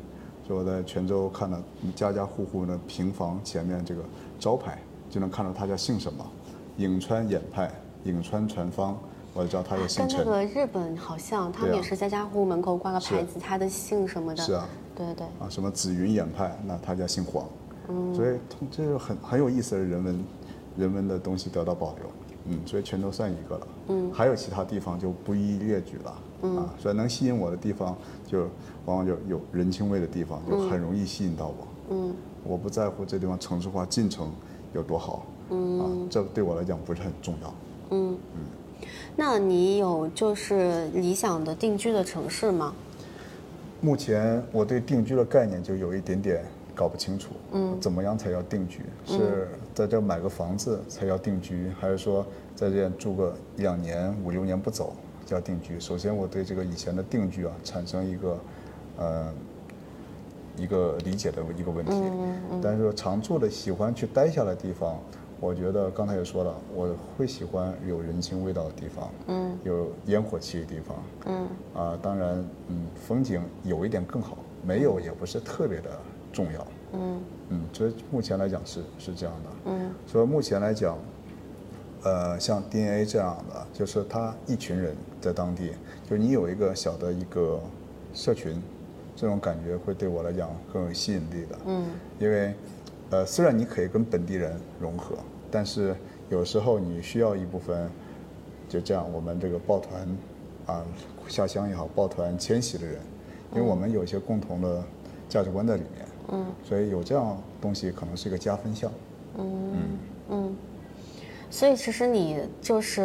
所以我在泉州看到家家户户的平房前面这个招牌，就能看到他家姓什么，颍川演派、颍川传芳，我就知道他的姓跟那。个日本好像，他们也是家家户户门口挂个牌子，他的姓什么的。是啊，对对对，啊，什么紫云演派，那他家姓黄，嗯所以这是很很有意思的人文人文的东西得到保留，嗯，所以泉州算一个了，嗯，还有其他地方就不一一列举了，嗯，啊，所以能吸引我的地方，就往往就有人情味的地方，就很容易吸引到我，嗯我不在乎这地方城市化进程有多好，嗯，啊，这对我来讲不是很重要，嗯那你有就是理想的定居的城市吗？目前我对定居的概念就有一点点搞不清楚。嗯，怎么样才叫定居？是在这买个房子才叫定居，还是说在这住个两年、五六年不走叫定居？首先，我对这个以前的定居啊产生一个，呃，一个理解的一个问题。嗯嗯。但是说常住的、喜欢去待下的地方。我觉得刚才也说了，我会喜欢有人情味道的地方，嗯，有烟火气的地方，嗯，啊，当然，嗯，风景有一点更好，没有也不是特别的重要，嗯，嗯，所以目前来讲是是这样的，嗯，所以目前来讲，呃，像 DNA 这样的，就是他一群人在当地，就是你有一个小的一个社群，这种感觉会对我来讲更有吸引力的，嗯，因为，呃，虽然你可以跟本地人融合。但是有时候你需要一部分，就这样，我们这个抱团，啊，下乡也好，抱团迁徙的人，因为我们有一些共同的价值观在里面，嗯，所以有这样东西可能是一个加分项，嗯。嗯，所以其实你就是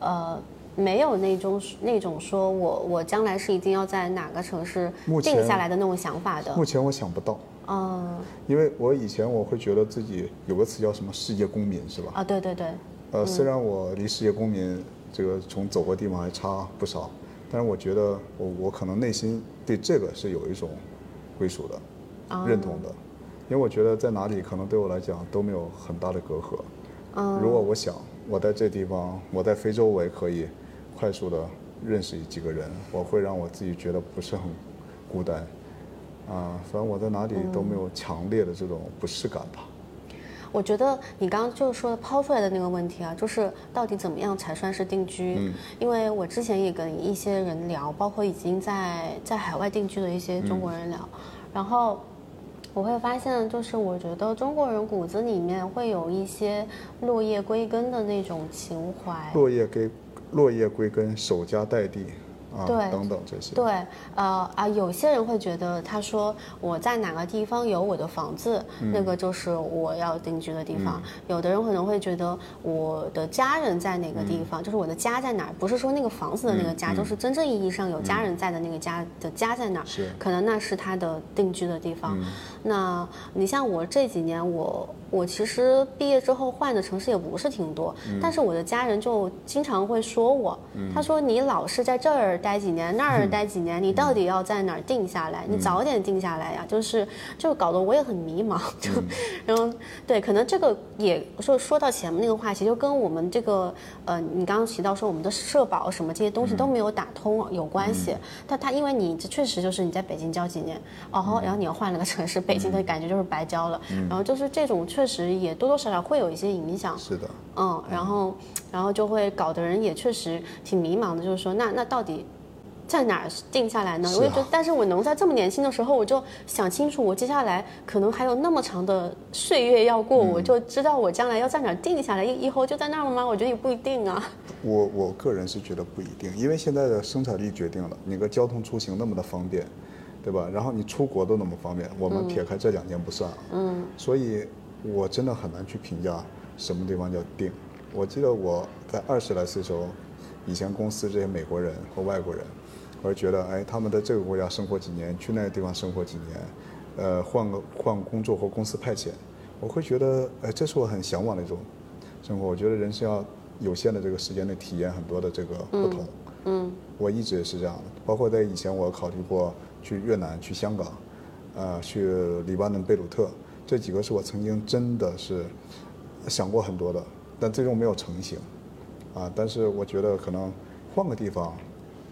呃，没有那种那种说我我将来是一定要在哪个城市定下来的那种想法的。目前我想不到。哦，因为我以前我会觉得自己有个词叫什么世界公民是吧？啊，对对对。呃，虽然我离世界公民这个从走过地方还差不少，但是我觉得我我可能内心对这个是有一种归属的，认同的，因为我觉得在哪里可能对我来讲都没有很大的隔阂。嗯。如果我想我在这地方，我在非洲我也可以快速的认识几个人，我会让我自己觉得不是很孤单。啊，反正我在哪里都没有强烈的这种不适感吧。我觉得你刚刚就说抛出来的那个问题啊，就是到底怎么样才算是定居？嗯，因为我之前也跟一些人聊，包括已经在在海外定居的一些中国人聊，然后我会发现，就是我觉得中国人骨子里面会有一些落叶归根的那种情怀。落叶归落叶归根，守家待地。对，等等这些。对，呃啊，有些人会觉得，他说我在哪个地方有我的房子，那个就是我要定居的地方。有的人可能会觉得，我的家人在哪个地方，就是我的家在哪儿，不是说那个房子的那个家，就是真正意义上有家人在的那个家的家在哪儿，可能那是他的定居的地方。那你像我这几年，我我其实毕业之后换的城市也不是挺多，但是我的家人就经常会说我，他说你老是在这儿。待几年那儿待几年，你到底要在哪儿定下来？你早点定下来呀！就是，就搞得我也很迷茫。就，然后，对，可能这个也说说到前面那个话题，就跟我们这个呃，你刚刚提到说我们的社保什么这些东西都没有打通有关系。但他因为你这确实就是你在北京交几年，哦，然后你又换了个城市，北京的感觉就是白交了。然后就是这种确实也多多少少会有一些影响。是的。嗯，然后，然后就会搞得人也确实挺迷茫的，就是说，那那到底。在哪儿定下来呢？我也觉得，但是我能在这么年轻的时候，我就想清楚，我接下来可能还有那么长的岁月要过，我就知道我将来要在哪儿定下来，以以后就在那儿了吗？我觉得也不一定啊。我我个人是觉得不一定，因为现在的生产力决定了，你个交通出行那么的方便，对吧？然后你出国都那么方便，我们撇开这两件不算啊。嗯。所以，我真的很难去评价什么地方叫定。我记得我在二十来岁时候，以前公司这些美国人和外国人。我觉得，哎，他们在这个国家生活几年，去那个地方生活几年，呃，换个换工作或公司派遣，我会觉得，哎，这是我很向往的一种生活。我觉得人是要有限的这个时间内体验很多的这个不同。嗯。我一直也是这样的，包括在以前，我考虑过去越南、去香港，呃，去黎巴嫩贝鲁特，这几个是我曾经真的是想过很多的，但最终没有成型。啊，但是我觉得可能换个地方。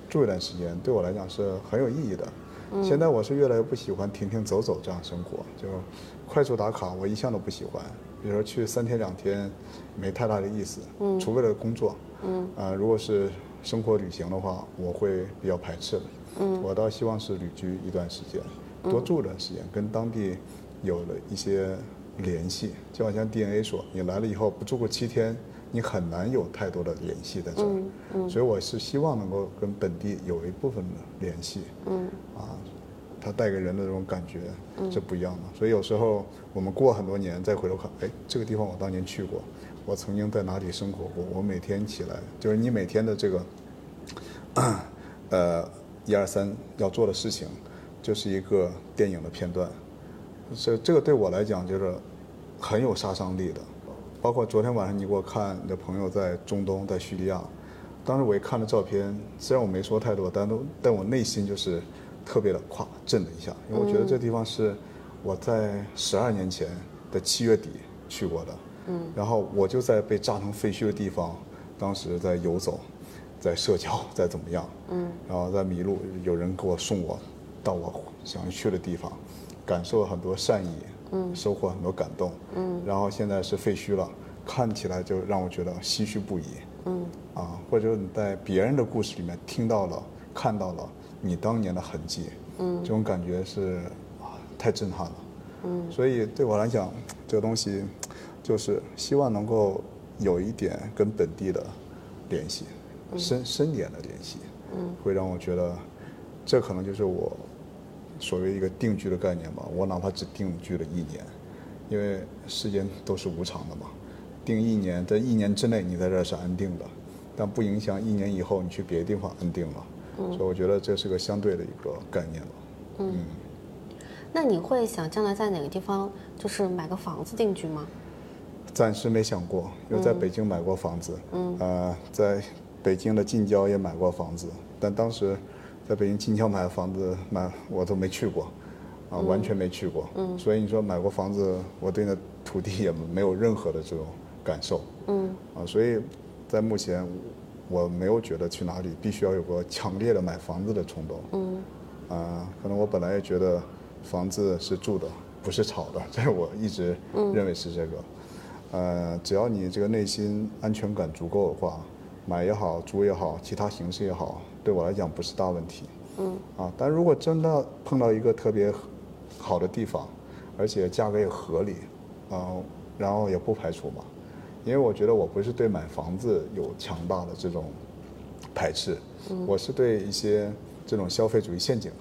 住一段时间对我来讲是很有意义的。现在我是越来越不喜欢停停走走这样生活，就快速打卡，我一向都不喜欢。比如说去三天两天，没太大的意思。嗯。除非了工作。嗯。啊，如果是生活旅行的话，我会比较排斥的。嗯。我倒希望是旅居一段时间，多住一段时间，跟当地有了一些联系。就好像 DNA 说，你来了以后不住过七天。你很难有太多的联系在这儿，所以我是希望能够跟本地有一部分的联系，啊，它带给人的这种感觉是不一样的。所以有时候我们过很多年再回头看，哎，这个地方我当年去过，我曾经在哪里生活过，我每天起来就是你每天的这个，呃，一二三要做的事情，就是一个电影的片段。这这个对我来讲就是很有杀伤力的。包括昨天晚上你给我看你的朋友在中东，在叙利亚，当时我一看了照片，虽然我没说太多，但都但我内心就是特别的咵震了一下，因为我觉得这地方是我在十二年前的七月底去过的。嗯，然后我就在被炸成废墟的地方，当时在游走，在社交，在怎么样？嗯，然后在迷路，有人给我送我到我想去的地方，感受了很多善意，嗯，收获很多感动，嗯，然后现在是废墟了，看起来就让我觉得唏嘘不已，嗯，啊，或者你在别人的故事里面听到了、看到了你当年的痕迹，嗯，这种感觉是啊，太震撼了，嗯，所以对我来讲，这个东西。就是希望能够有一点跟本地的联系，深深点的联系，嗯。会让我觉得，这可能就是我所谓一个定居的概念吧。我哪怕只定居了一年，因为时间都是无常的嘛。定一年，在一年之内你在这儿是安定的，但不影响一年以后你去别的地方安定了。所以我觉得这是个相对的一个概念了。嗯。那你会想将来在哪个地方，就是买个房子定居吗？暂时没想过，有在北京买过房子，嗯呃，在北京的近郊也买过房子，但当时在北京金桥买房子买我都没去过，啊，完全没去过，所以你说买过房子，我对那土地也没有任何的这种感受，啊，所以在目前我没有觉得去哪里必须要有个强烈的买房子的冲动，啊，可能我本来也觉得房子是住的，不是炒的，这是我一直认为是这个。呃，只要你这个内心安全感足够的话，买也好，租也好，其他形式也好，对我来讲不是大问题。嗯。啊，但如果真的碰到一个特别好的地方，而且价格也合理，啊，然后也不排除嘛，因为我觉得我不是对买房子有强大的这种排斥，我是对一些这种消费主义陷阱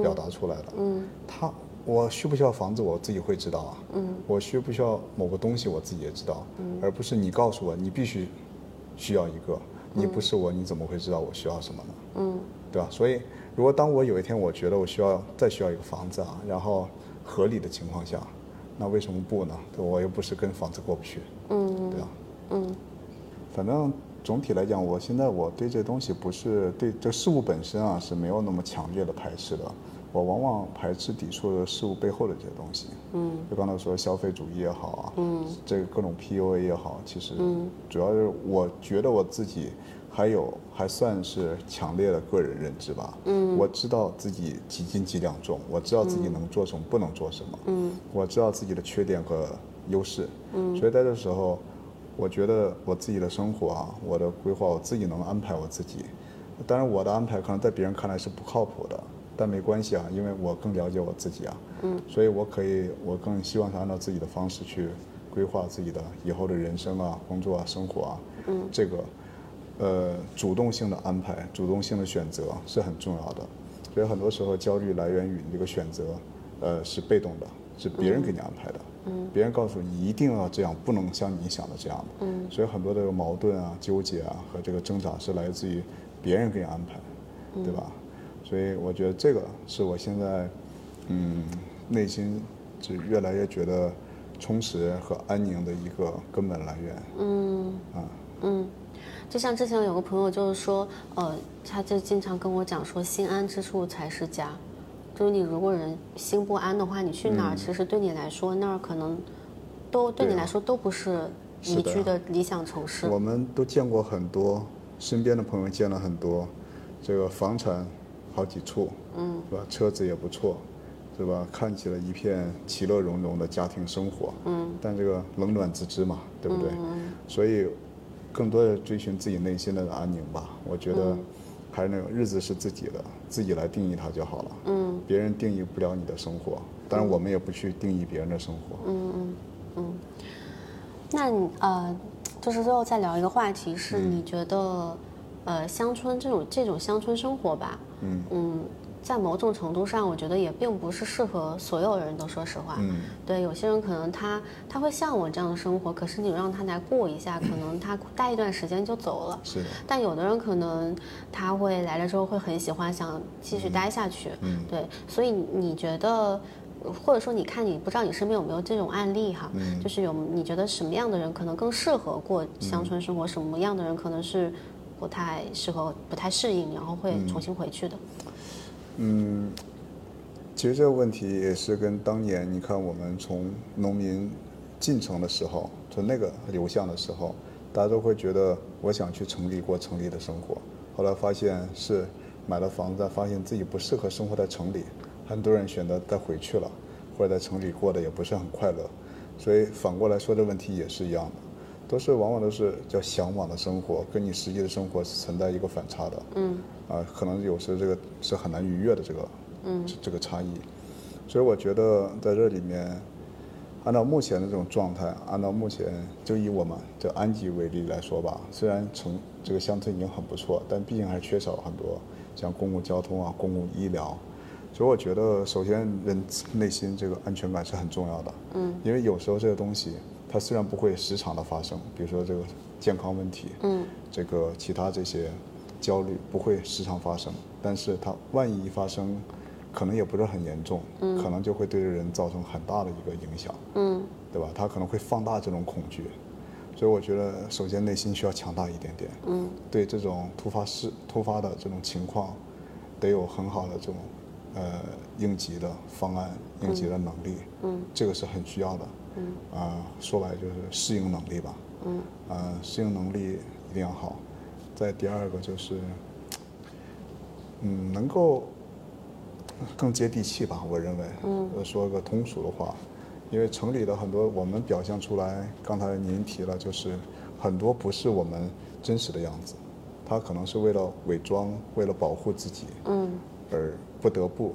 表达出来的。嗯。他。我需不需要房子，我自己会知道啊。嗯。我需不需要某个东西，我自己也知道。嗯。而不是你告诉我你必须需要一个，你不是我，你怎么会知道我需要什么呢？嗯。对吧？所以，如果当我有一天我觉得我需要再需要一个房子啊，然后合理的情况下，那为什么不呢？我又不是跟房子过不去。嗯。对吧？嗯。反正总体来讲，我现在我对这东西不是对这事物本身啊是没有那么强烈的排斥的。我往往排斥抵触的事物背后的这些东西，嗯，就刚才说消费主义也好啊，嗯，这个各种 PUA 也好，其实，嗯，主要是我觉得我自己还有还算是强烈的个人认知吧，嗯，我知道自己几斤几两重，我知道自己能做什么，不能做什么，嗯，我知道自己的缺点和优势，嗯，所以在这时候，我觉得我自己的生活啊，我的规划我自己能安排我自己，当然我的安排可能在别人看来是不靠谱的。但没关系啊，因为我更了解我自己啊，嗯，所以我可以，我更希望他按照自己的方式去规划自己的以后的人生啊、工作啊、生活啊，嗯，这个，呃，主动性的安排、主动性的选择是很重要的。所以很多时候焦虑来源于你这个选择，呃，是被动的，是别人给你安排的，嗯，别人告诉你一定要这样，不能像你想的这样，嗯，所以很多的矛盾啊、纠结啊和这个挣扎是来自于别人给你安排，对吧？所以我觉得这个是我现在，嗯，内心就越来越觉得充实和安宁的一个根本来源。嗯。啊。嗯，就像之前有个朋友就是说，呃，他就经常跟我讲说，心安之处才是家。就是你如果人心不安的话，你去哪儿，其实对你来说那儿可能都对你来说都不是宜居的理想城市。我们都见过很多，身边的朋友见了很多，这个房产。好几处，嗯，是吧？车子也不错，是吧？看起来一片其乐融融的家庭生活，嗯，但这个冷暖自知嘛，对不对？嗯，所以，更多的追寻自己内心的安宁吧。我觉得，还是那种日子是自己的，自己来定义它就好了。嗯，别人定义不了你的生活，当然我们也不去定义别人的生活。嗯嗯嗯。那你呃，就是最后再聊一个话题，是你觉得？呃，乡村这种这种乡村生活吧，嗯嗯，在某种程度上，我觉得也并不是适合所有人都。说实话，嗯，对，有些人可能他他会向往这样的生活，可是你让他来过一下，可能他待一段时间就走了。是。但有的人可能他会来了之后会很喜欢，想继续待下去。嗯，对。所以你觉得，或者说你看你不知道你身边有没有这种案例哈？嗯，就是有你觉得什么样的人可能更适合过乡村生活，什么样的人可能是？不太适合，不太适应，然后会重新回去的。嗯，其实这个问题也是跟当年你看我们从农民进城的时候，从那个流向的时候，大家都会觉得我想去城里过城里的生活。后来发现是买了房子，发现自己不适合生活在城里，很多人选择再回去了，或者在城里过得也不是很快乐。所以反过来说，这问题也是一样的。都是往往都是叫向往的生活，跟你实际的生活是存在一个反差的。嗯。啊，可能有时这个是很难逾越的这个，嗯，这个差异。所以我觉得在这里面，按照目前的这种状态，按照目前就以我们这安吉为例来说吧，虽然城这个乡村已经很不错，但毕竟还是缺少很多像公共交通啊、公共医疗。所以我觉得，首先人内心这个安全感是很重要的。嗯。因为有时候这个东西。它虽然不会时常的发生，比如说这个健康问题，嗯，这个其他这些焦虑不会时常发生，但是它万一一发生，可能也不是很严重，嗯，可能就会对人造成很大的一个影响，嗯，对吧？它可能会放大这种恐惧，所以我觉得首先内心需要强大一点点，嗯，对这种突发事突发的这种情况，得有很好的这种呃应急的方案、应急的能力，嗯，这个是很需要的。嗯啊，说白就是适应能力吧。嗯啊，适应能力一定要好。再第二个就是，嗯，能够更接地气吧。我认为，嗯，说个通俗的话，因为城里的很多我们表现出来，刚才您提了，就是很多不是我们真实的样子，他可能是为了伪装，为了保护自己，嗯，而不得不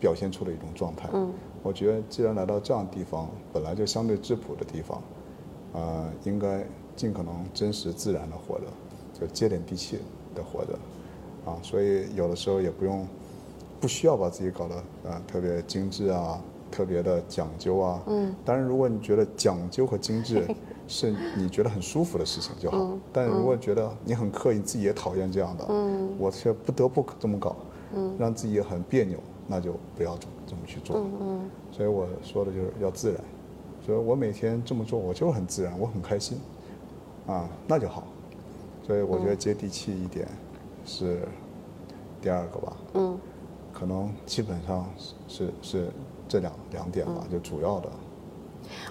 表现出的一种状态。嗯。我觉得，既然来到这样地方，本来就相对质朴的地方，呃，应该尽可能真实自然的活着，就接点地气的活着，啊，所以有的时候也不用，不需要把自己搞得呃特别精致啊，特别的讲究啊。嗯。当然，如果你觉得讲究和精致 是你觉得很舒服的事情就好，但如果觉得你很刻意，自己也讨厌这样的，嗯，我却不得不这么搞，嗯，让自己很别扭。那就不要这么去做，嗯嗯，所以我说的就是要自然，所以我每天这么做，我就是很自然，我很开心，啊，那就好，所以我觉得接地气一点是第二个吧，嗯，可能基本上是是这两两点吧，就主要的。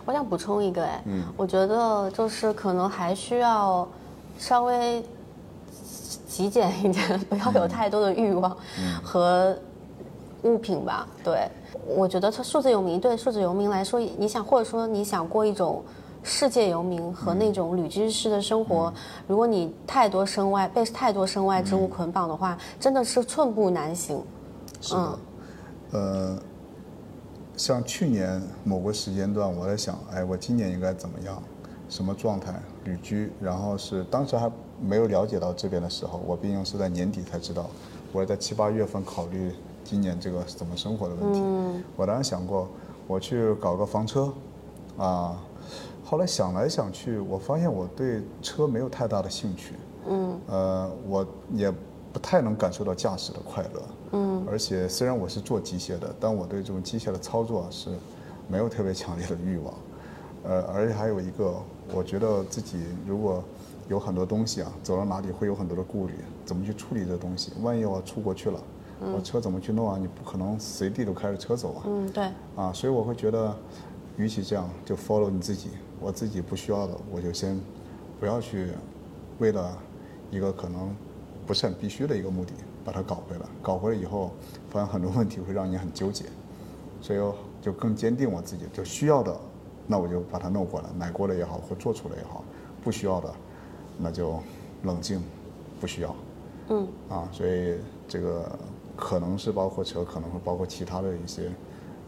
我想补充一个，哎，嗯，我觉得就是可能还需要稍微极简一点，不要有太多的欲望和。物品吧，对，我觉得它数字游民对数字游民来说，你想或者说你想过一种世界游民和那种旅居式的生活，如果你太多身外被太多身外之物捆绑的话，真的是寸步难行。是的，呃，像去年某个时间段，我在想，哎，我今年应该怎么样，什么状态？旅居，然后是当时还没有了解到这边的时候，我毕竟是在年底才知道，我是在七八月份考虑。今年这个怎么生活的问题，我当时想过，我去搞个房车，啊，后来想来想去，我发现我对车没有太大的兴趣，嗯，呃，我也不太能感受到驾驶的快乐，嗯，而且虽然我是做机械的，但我对这种机械的操作是没有特别强烈的欲望，呃，而且还有一个，我觉得自己如果有很多东西啊，走到哪里会有很多的顾虑，怎么去处理这东西？万一我出国去了。我车怎么去弄啊？你不可能随地都开着车走啊。嗯，对。啊，所以我会觉得，与其这样，就 follow 你自己。我自己不需要的，我就先不要去，为了一个可能不是很必须的一个目的，把它搞回来。搞回来以后，发现很多问题会让你很纠结，所以就更坚定我自己，就需要的，那我就把它弄过来，买过来也好，或做出来也好。不需要的，那就冷静，不需要。嗯。啊，所以这个。可能是包括车，可能会包括其他的一些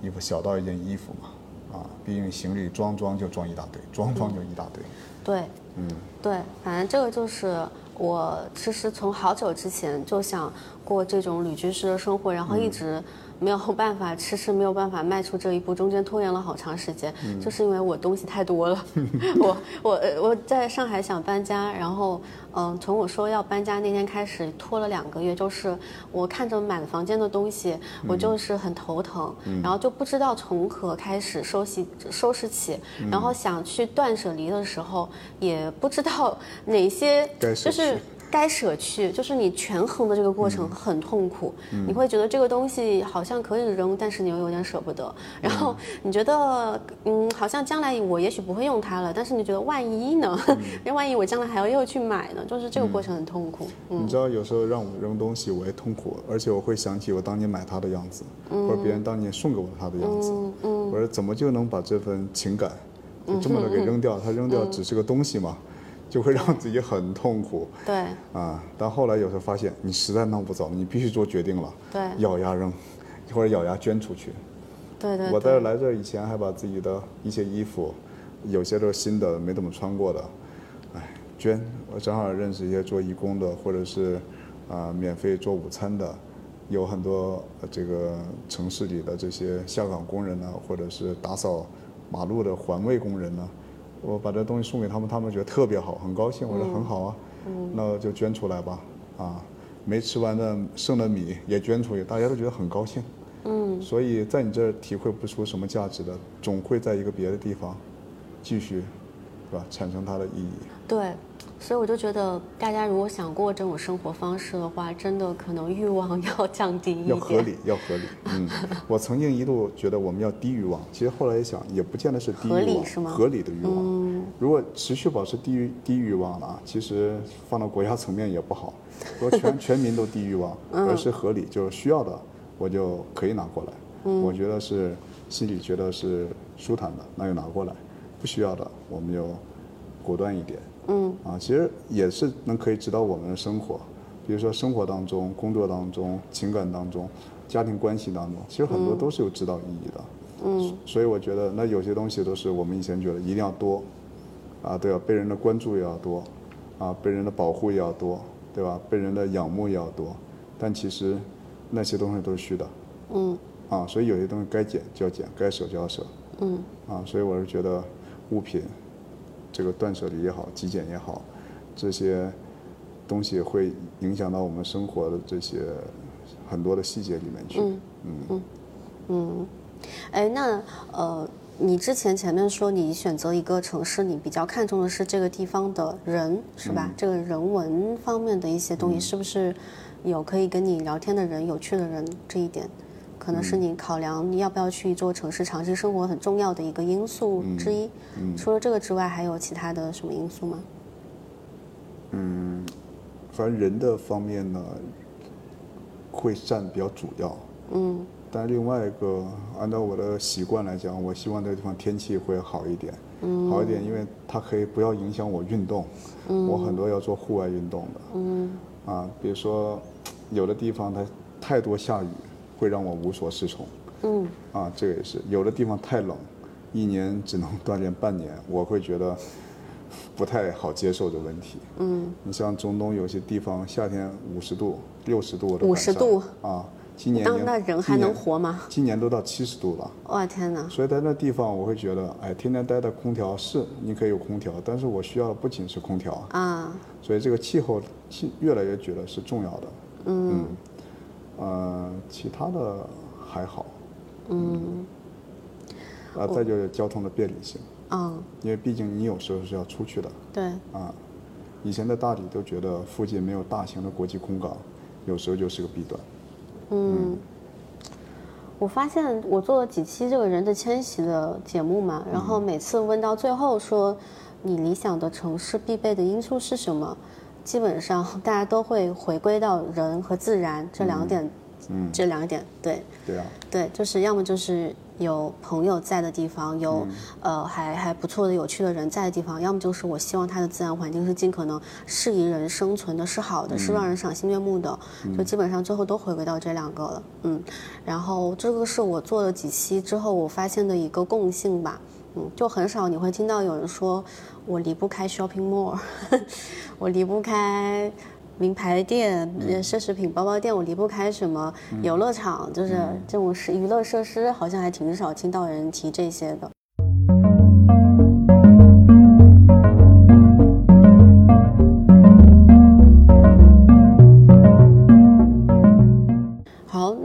衣服，小到一件衣服嘛，啊，毕竟行李装装就装一大堆，装装就一大堆。对，嗯，对，反正这个就是我其实从好久之前就想过这种旅居式的生活，然后一直没有办法迟迟没有办法迈出这一步，中间拖延了好长时间，就是因为我东西太多了。我我呃我在上海想搬家，然后嗯、从我说要搬家那天开始拖了两个月，就是我看着满房间的东西，我就是很头疼，然后就不知道从何开始收拾收拾起，然后想去断舍离的时候，也不知道哪些就是去。该舍去，就是你权衡的这个过程很痛苦，你会觉得这个东西好像可以扔，但是你又有点舍不得。然后你觉得，嗯，好像将来我也许不会用它了，但是你觉得万一呢？那万一我将来还要又去买呢？就是这个过程很痛苦。嗯你知道，有时候让我扔东西，我也痛苦，而且我会想起我当年买它的样子，或者别人当年送给我它的样子。我说怎么就能把这份情感就这么的给扔掉？它扔掉只是个东西嘛，就会让自己很痛苦对啊。但后来有时候发现，你实在弄不走，你必须做决定了，对咬牙扔，或者咬牙捐出去。对对我在，来这儿以前还把自己的一些衣服，有些都是新的，没怎么穿过的，哎，捐。我正好认识一些做义工的，或者是啊、免费做午餐的，有很多呃这个城市里的这些下岗工人呢，或者是打扫马路的环卫工人呢，我把这东西送给他们，他们觉得特别好，很高兴。我说很好啊，那就捐出来吧，啊，没吃完的剩的米也捐出去，大家都觉得很高兴。嗯，所以在你这儿体会不出什么价值的，总会在一个别的地方继续，是吧？产生它的意义。对，所以我就觉得大家如果想过这种生活方式的话，真的可能欲望 要降低一点。要合理，要合理。嗯，我曾经一度觉得我们要低欲望，其实后来一想，也不见得是低欲望，合理是吗合理的欲望。嗯如果持续保持低欲低欲望了，其实放到国家层面也不好。说全 全民都低欲望，而是合理，就是需要的我就可以拿过来。嗯我觉得是心里觉得是舒坦的，那就拿过来；不需要的，我们就果断一点。嗯，啊，其实也是能可以指导我们的生活，比如说生活当中、工作当中、情感当中、家庭关系当中，其实很多都是有指导意义的。嗯，所以我觉得那有些东西都是我们以前觉得一定要多，啊，对吧？被人的关注也要多，啊，被人的保护也要多，对吧？被人的仰慕也要多，但其实那些东西都是虚的。嗯啊，所以有些东西该减就要减，该舍就要舍。嗯啊，所以我是觉得物品这个断舍离也好，极简也好，这些东西会影响到我们生活的这些很多的细节里面去。嗯嗯，哎，那呃，你之前前面说你选择一个城市，你比较看重的是这个地方的人，是吧？这个人文方面的一些东西，是不是有可以跟你聊天的人、有趣的人这一点？可能是你考量你要不要去一座城市长期生活很重要的一个因素之一。除了这个之外，还有其他的什么因素吗？嗯反正人的方面呢，会占比较主要。嗯但另外一个，按照我的习惯来讲，我希望这个地方天气会好一点，嗯好一点，因为它可以不要影响我运动。我很多要做户外运动的。嗯啊，比如说，有的地方它太多下雨，会让我无所适从。嗯啊，这个也是。有的地方太冷，一年只能锻炼半年，我会觉得不太好接受这问题。嗯，你像中东有些地方，夏天五十度、六十度我都50赶上度啊，今年那人还能活吗？今年都到七十度了。哇天哪！所以在那地方，我会觉得，哎，天天待在空调是你可以有空调，但是我需要的不仅是空调，啊，所以这个气候气越来越觉得是重要的。嗯，呃，其他的还好。嗯。啊，再就是交通的便利性，嗯，因为毕竟你有时候是要出去的对，啊。以前在大理都觉得附近没有大型的国际空港，有时候就是个弊端。嗯，我发现我做了几期这个人的迁徙的节目嘛，然后每次问到最后说你理想的城市必备的因素是什么，基本上 大家都会回归到人和自然这两点，嗯，这两点，对对啊，对，就是要么就是有朋友在的地方，有、呃还还不错的有趣的人在的地方，要么就是我希望它的自然环境是尽可能适宜人生存的，是好的，是让人赏心悦目的，就基本上最后都回归到这两个了，嗯，然后这个是我做了几期之后我发现的一个共性吧，嗯，就很少你会听到有人说我离不开 shopping mall，我离不开名牌店、奢侈品包包店，我离不开什么游乐场，就是这种是娱乐设施，好像还挺少听到人提这些的。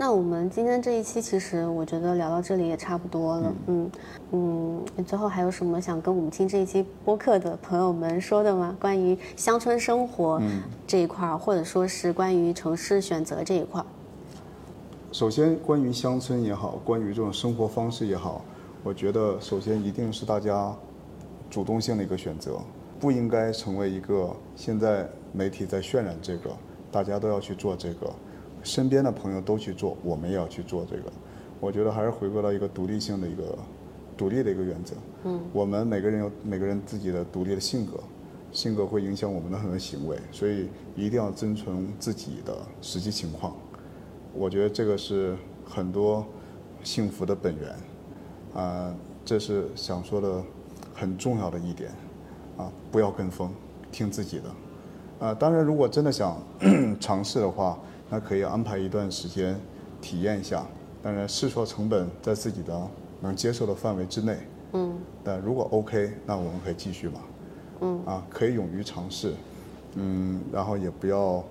那我们今天这一期，其实我觉得聊到这里也差不多了。嗯嗯，你最后还有什么想跟我们听这一期播客的朋友们说的吗？关于乡村生活这一块儿，或者说是关于城市选择这一块儿？首先，关于乡村也好，关于这种生活方式也好，我觉得首先一定是大家主动性的一个选择，不应该成为一个现在媒体在渲染这个，大家都要去做这个。身边的朋友都去做，我们也要去做这个。我觉得还是回归到一个独立性的一个独立的一个原则。嗯，我们每个人有每个人自己的独立的性格，性格会影响我们的很多行为，所以一定要遵从自己的实际情况。我觉得这个是很多幸福的本源。啊，这是想说的很重要的一点。啊，不要跟风，听自己的。啊，当然，如果真的想 尝试的话。那可以安排一段时间体验一下，当然试错成本在自己的能接受的范围之内。嗯。但如果 OK，那我们可以继续嘛。嗯。啊，可以勇于尝试，嗯，然后也不要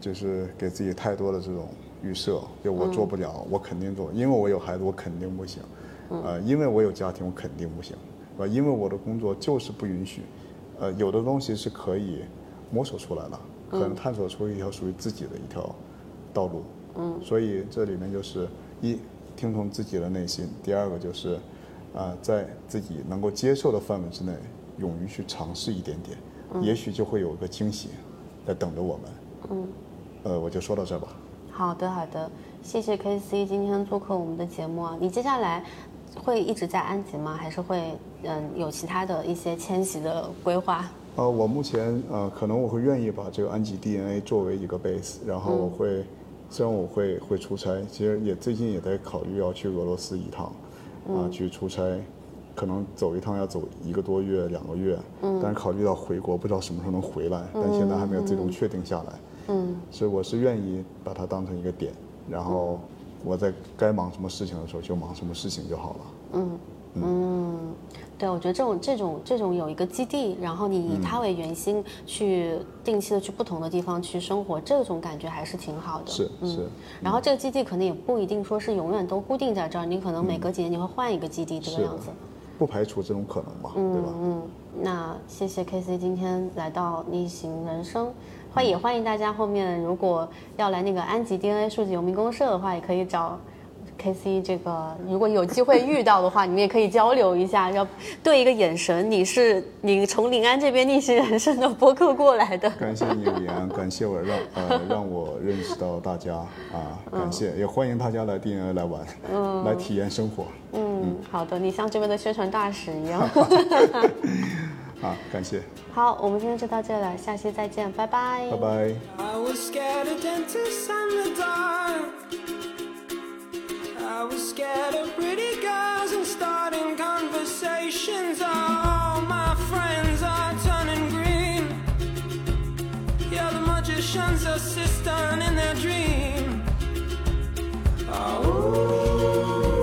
就是给自己太多的这种预设，就我做不了，我肯定做，因为我有孩子，我肯定不行。嗯。呃，因为我有家庭，我肯定不行，是吧？因为我的工作就是不允许。呃，有的东西是可以摸索出来的。可能探索出一条属于自己的一条道路，嗯，所以这里面就是一听从自己的内心，第二个就是啊，在自己能够接受的范围之内，勇于去尝试一点点，也许就会有个惊喜在等着我们，嗯，呃，我就说到这吧。好的，好的，谢谢 K C 今天做客我们的节目啊，你接下来会一直在安吉吗？还是会嗯有其他的一些迁徙的规划？呃，我目前呃，可能我会愿意把这个安吉 DNA 作为一个 base，然后我会，虽然我会会出差，其实也最近也在考虑要去俄罗斯一趟，啊，去出差，可能走一趟要走一个多月两个月，嗯，但是考虑到回国不知道什么时候能回来，但现在还没有最终确定下来，嗯，所以我是愿意把它当成一个点，然后我在该忙什么事情的时候就忙什么事情就好了，嗯嗯。对，我觉得这种这种这种有一个基地，然后你以它为圆心去定期的去不同的地方去生活，这种感觉还是挺好的。是是。然后这个基地可能也不一定说是永远都固定在这儿，你可能每隔几年你会换一个基地这个样子。不排除这种可能吧，对吧？嗯，那谢谢 K C 今天来到逆行人生，欢也欢迎大家后面如果要来那个安吉 DNA 数据游民公社的话，也可以找。K C，这个如果有机会遇到的话，你们也可以交流一下，要对一个眼神。你是你从临安这边逆袭人生的播客过来的。感谢你，感谢我让呃让我认识到大家啊，感谢，也欢迎大家来 DNA 来玩，嗯，来体验生活。嗯，好的，你像这边的宣传大使一样。好，感谢。好，我们今天就到这了，下期再见，拜拜。拜拜。I was scared of pretty girls and starting conversations. All my friends are turning green. Yeah, the magician's assistant in their dream. Oh,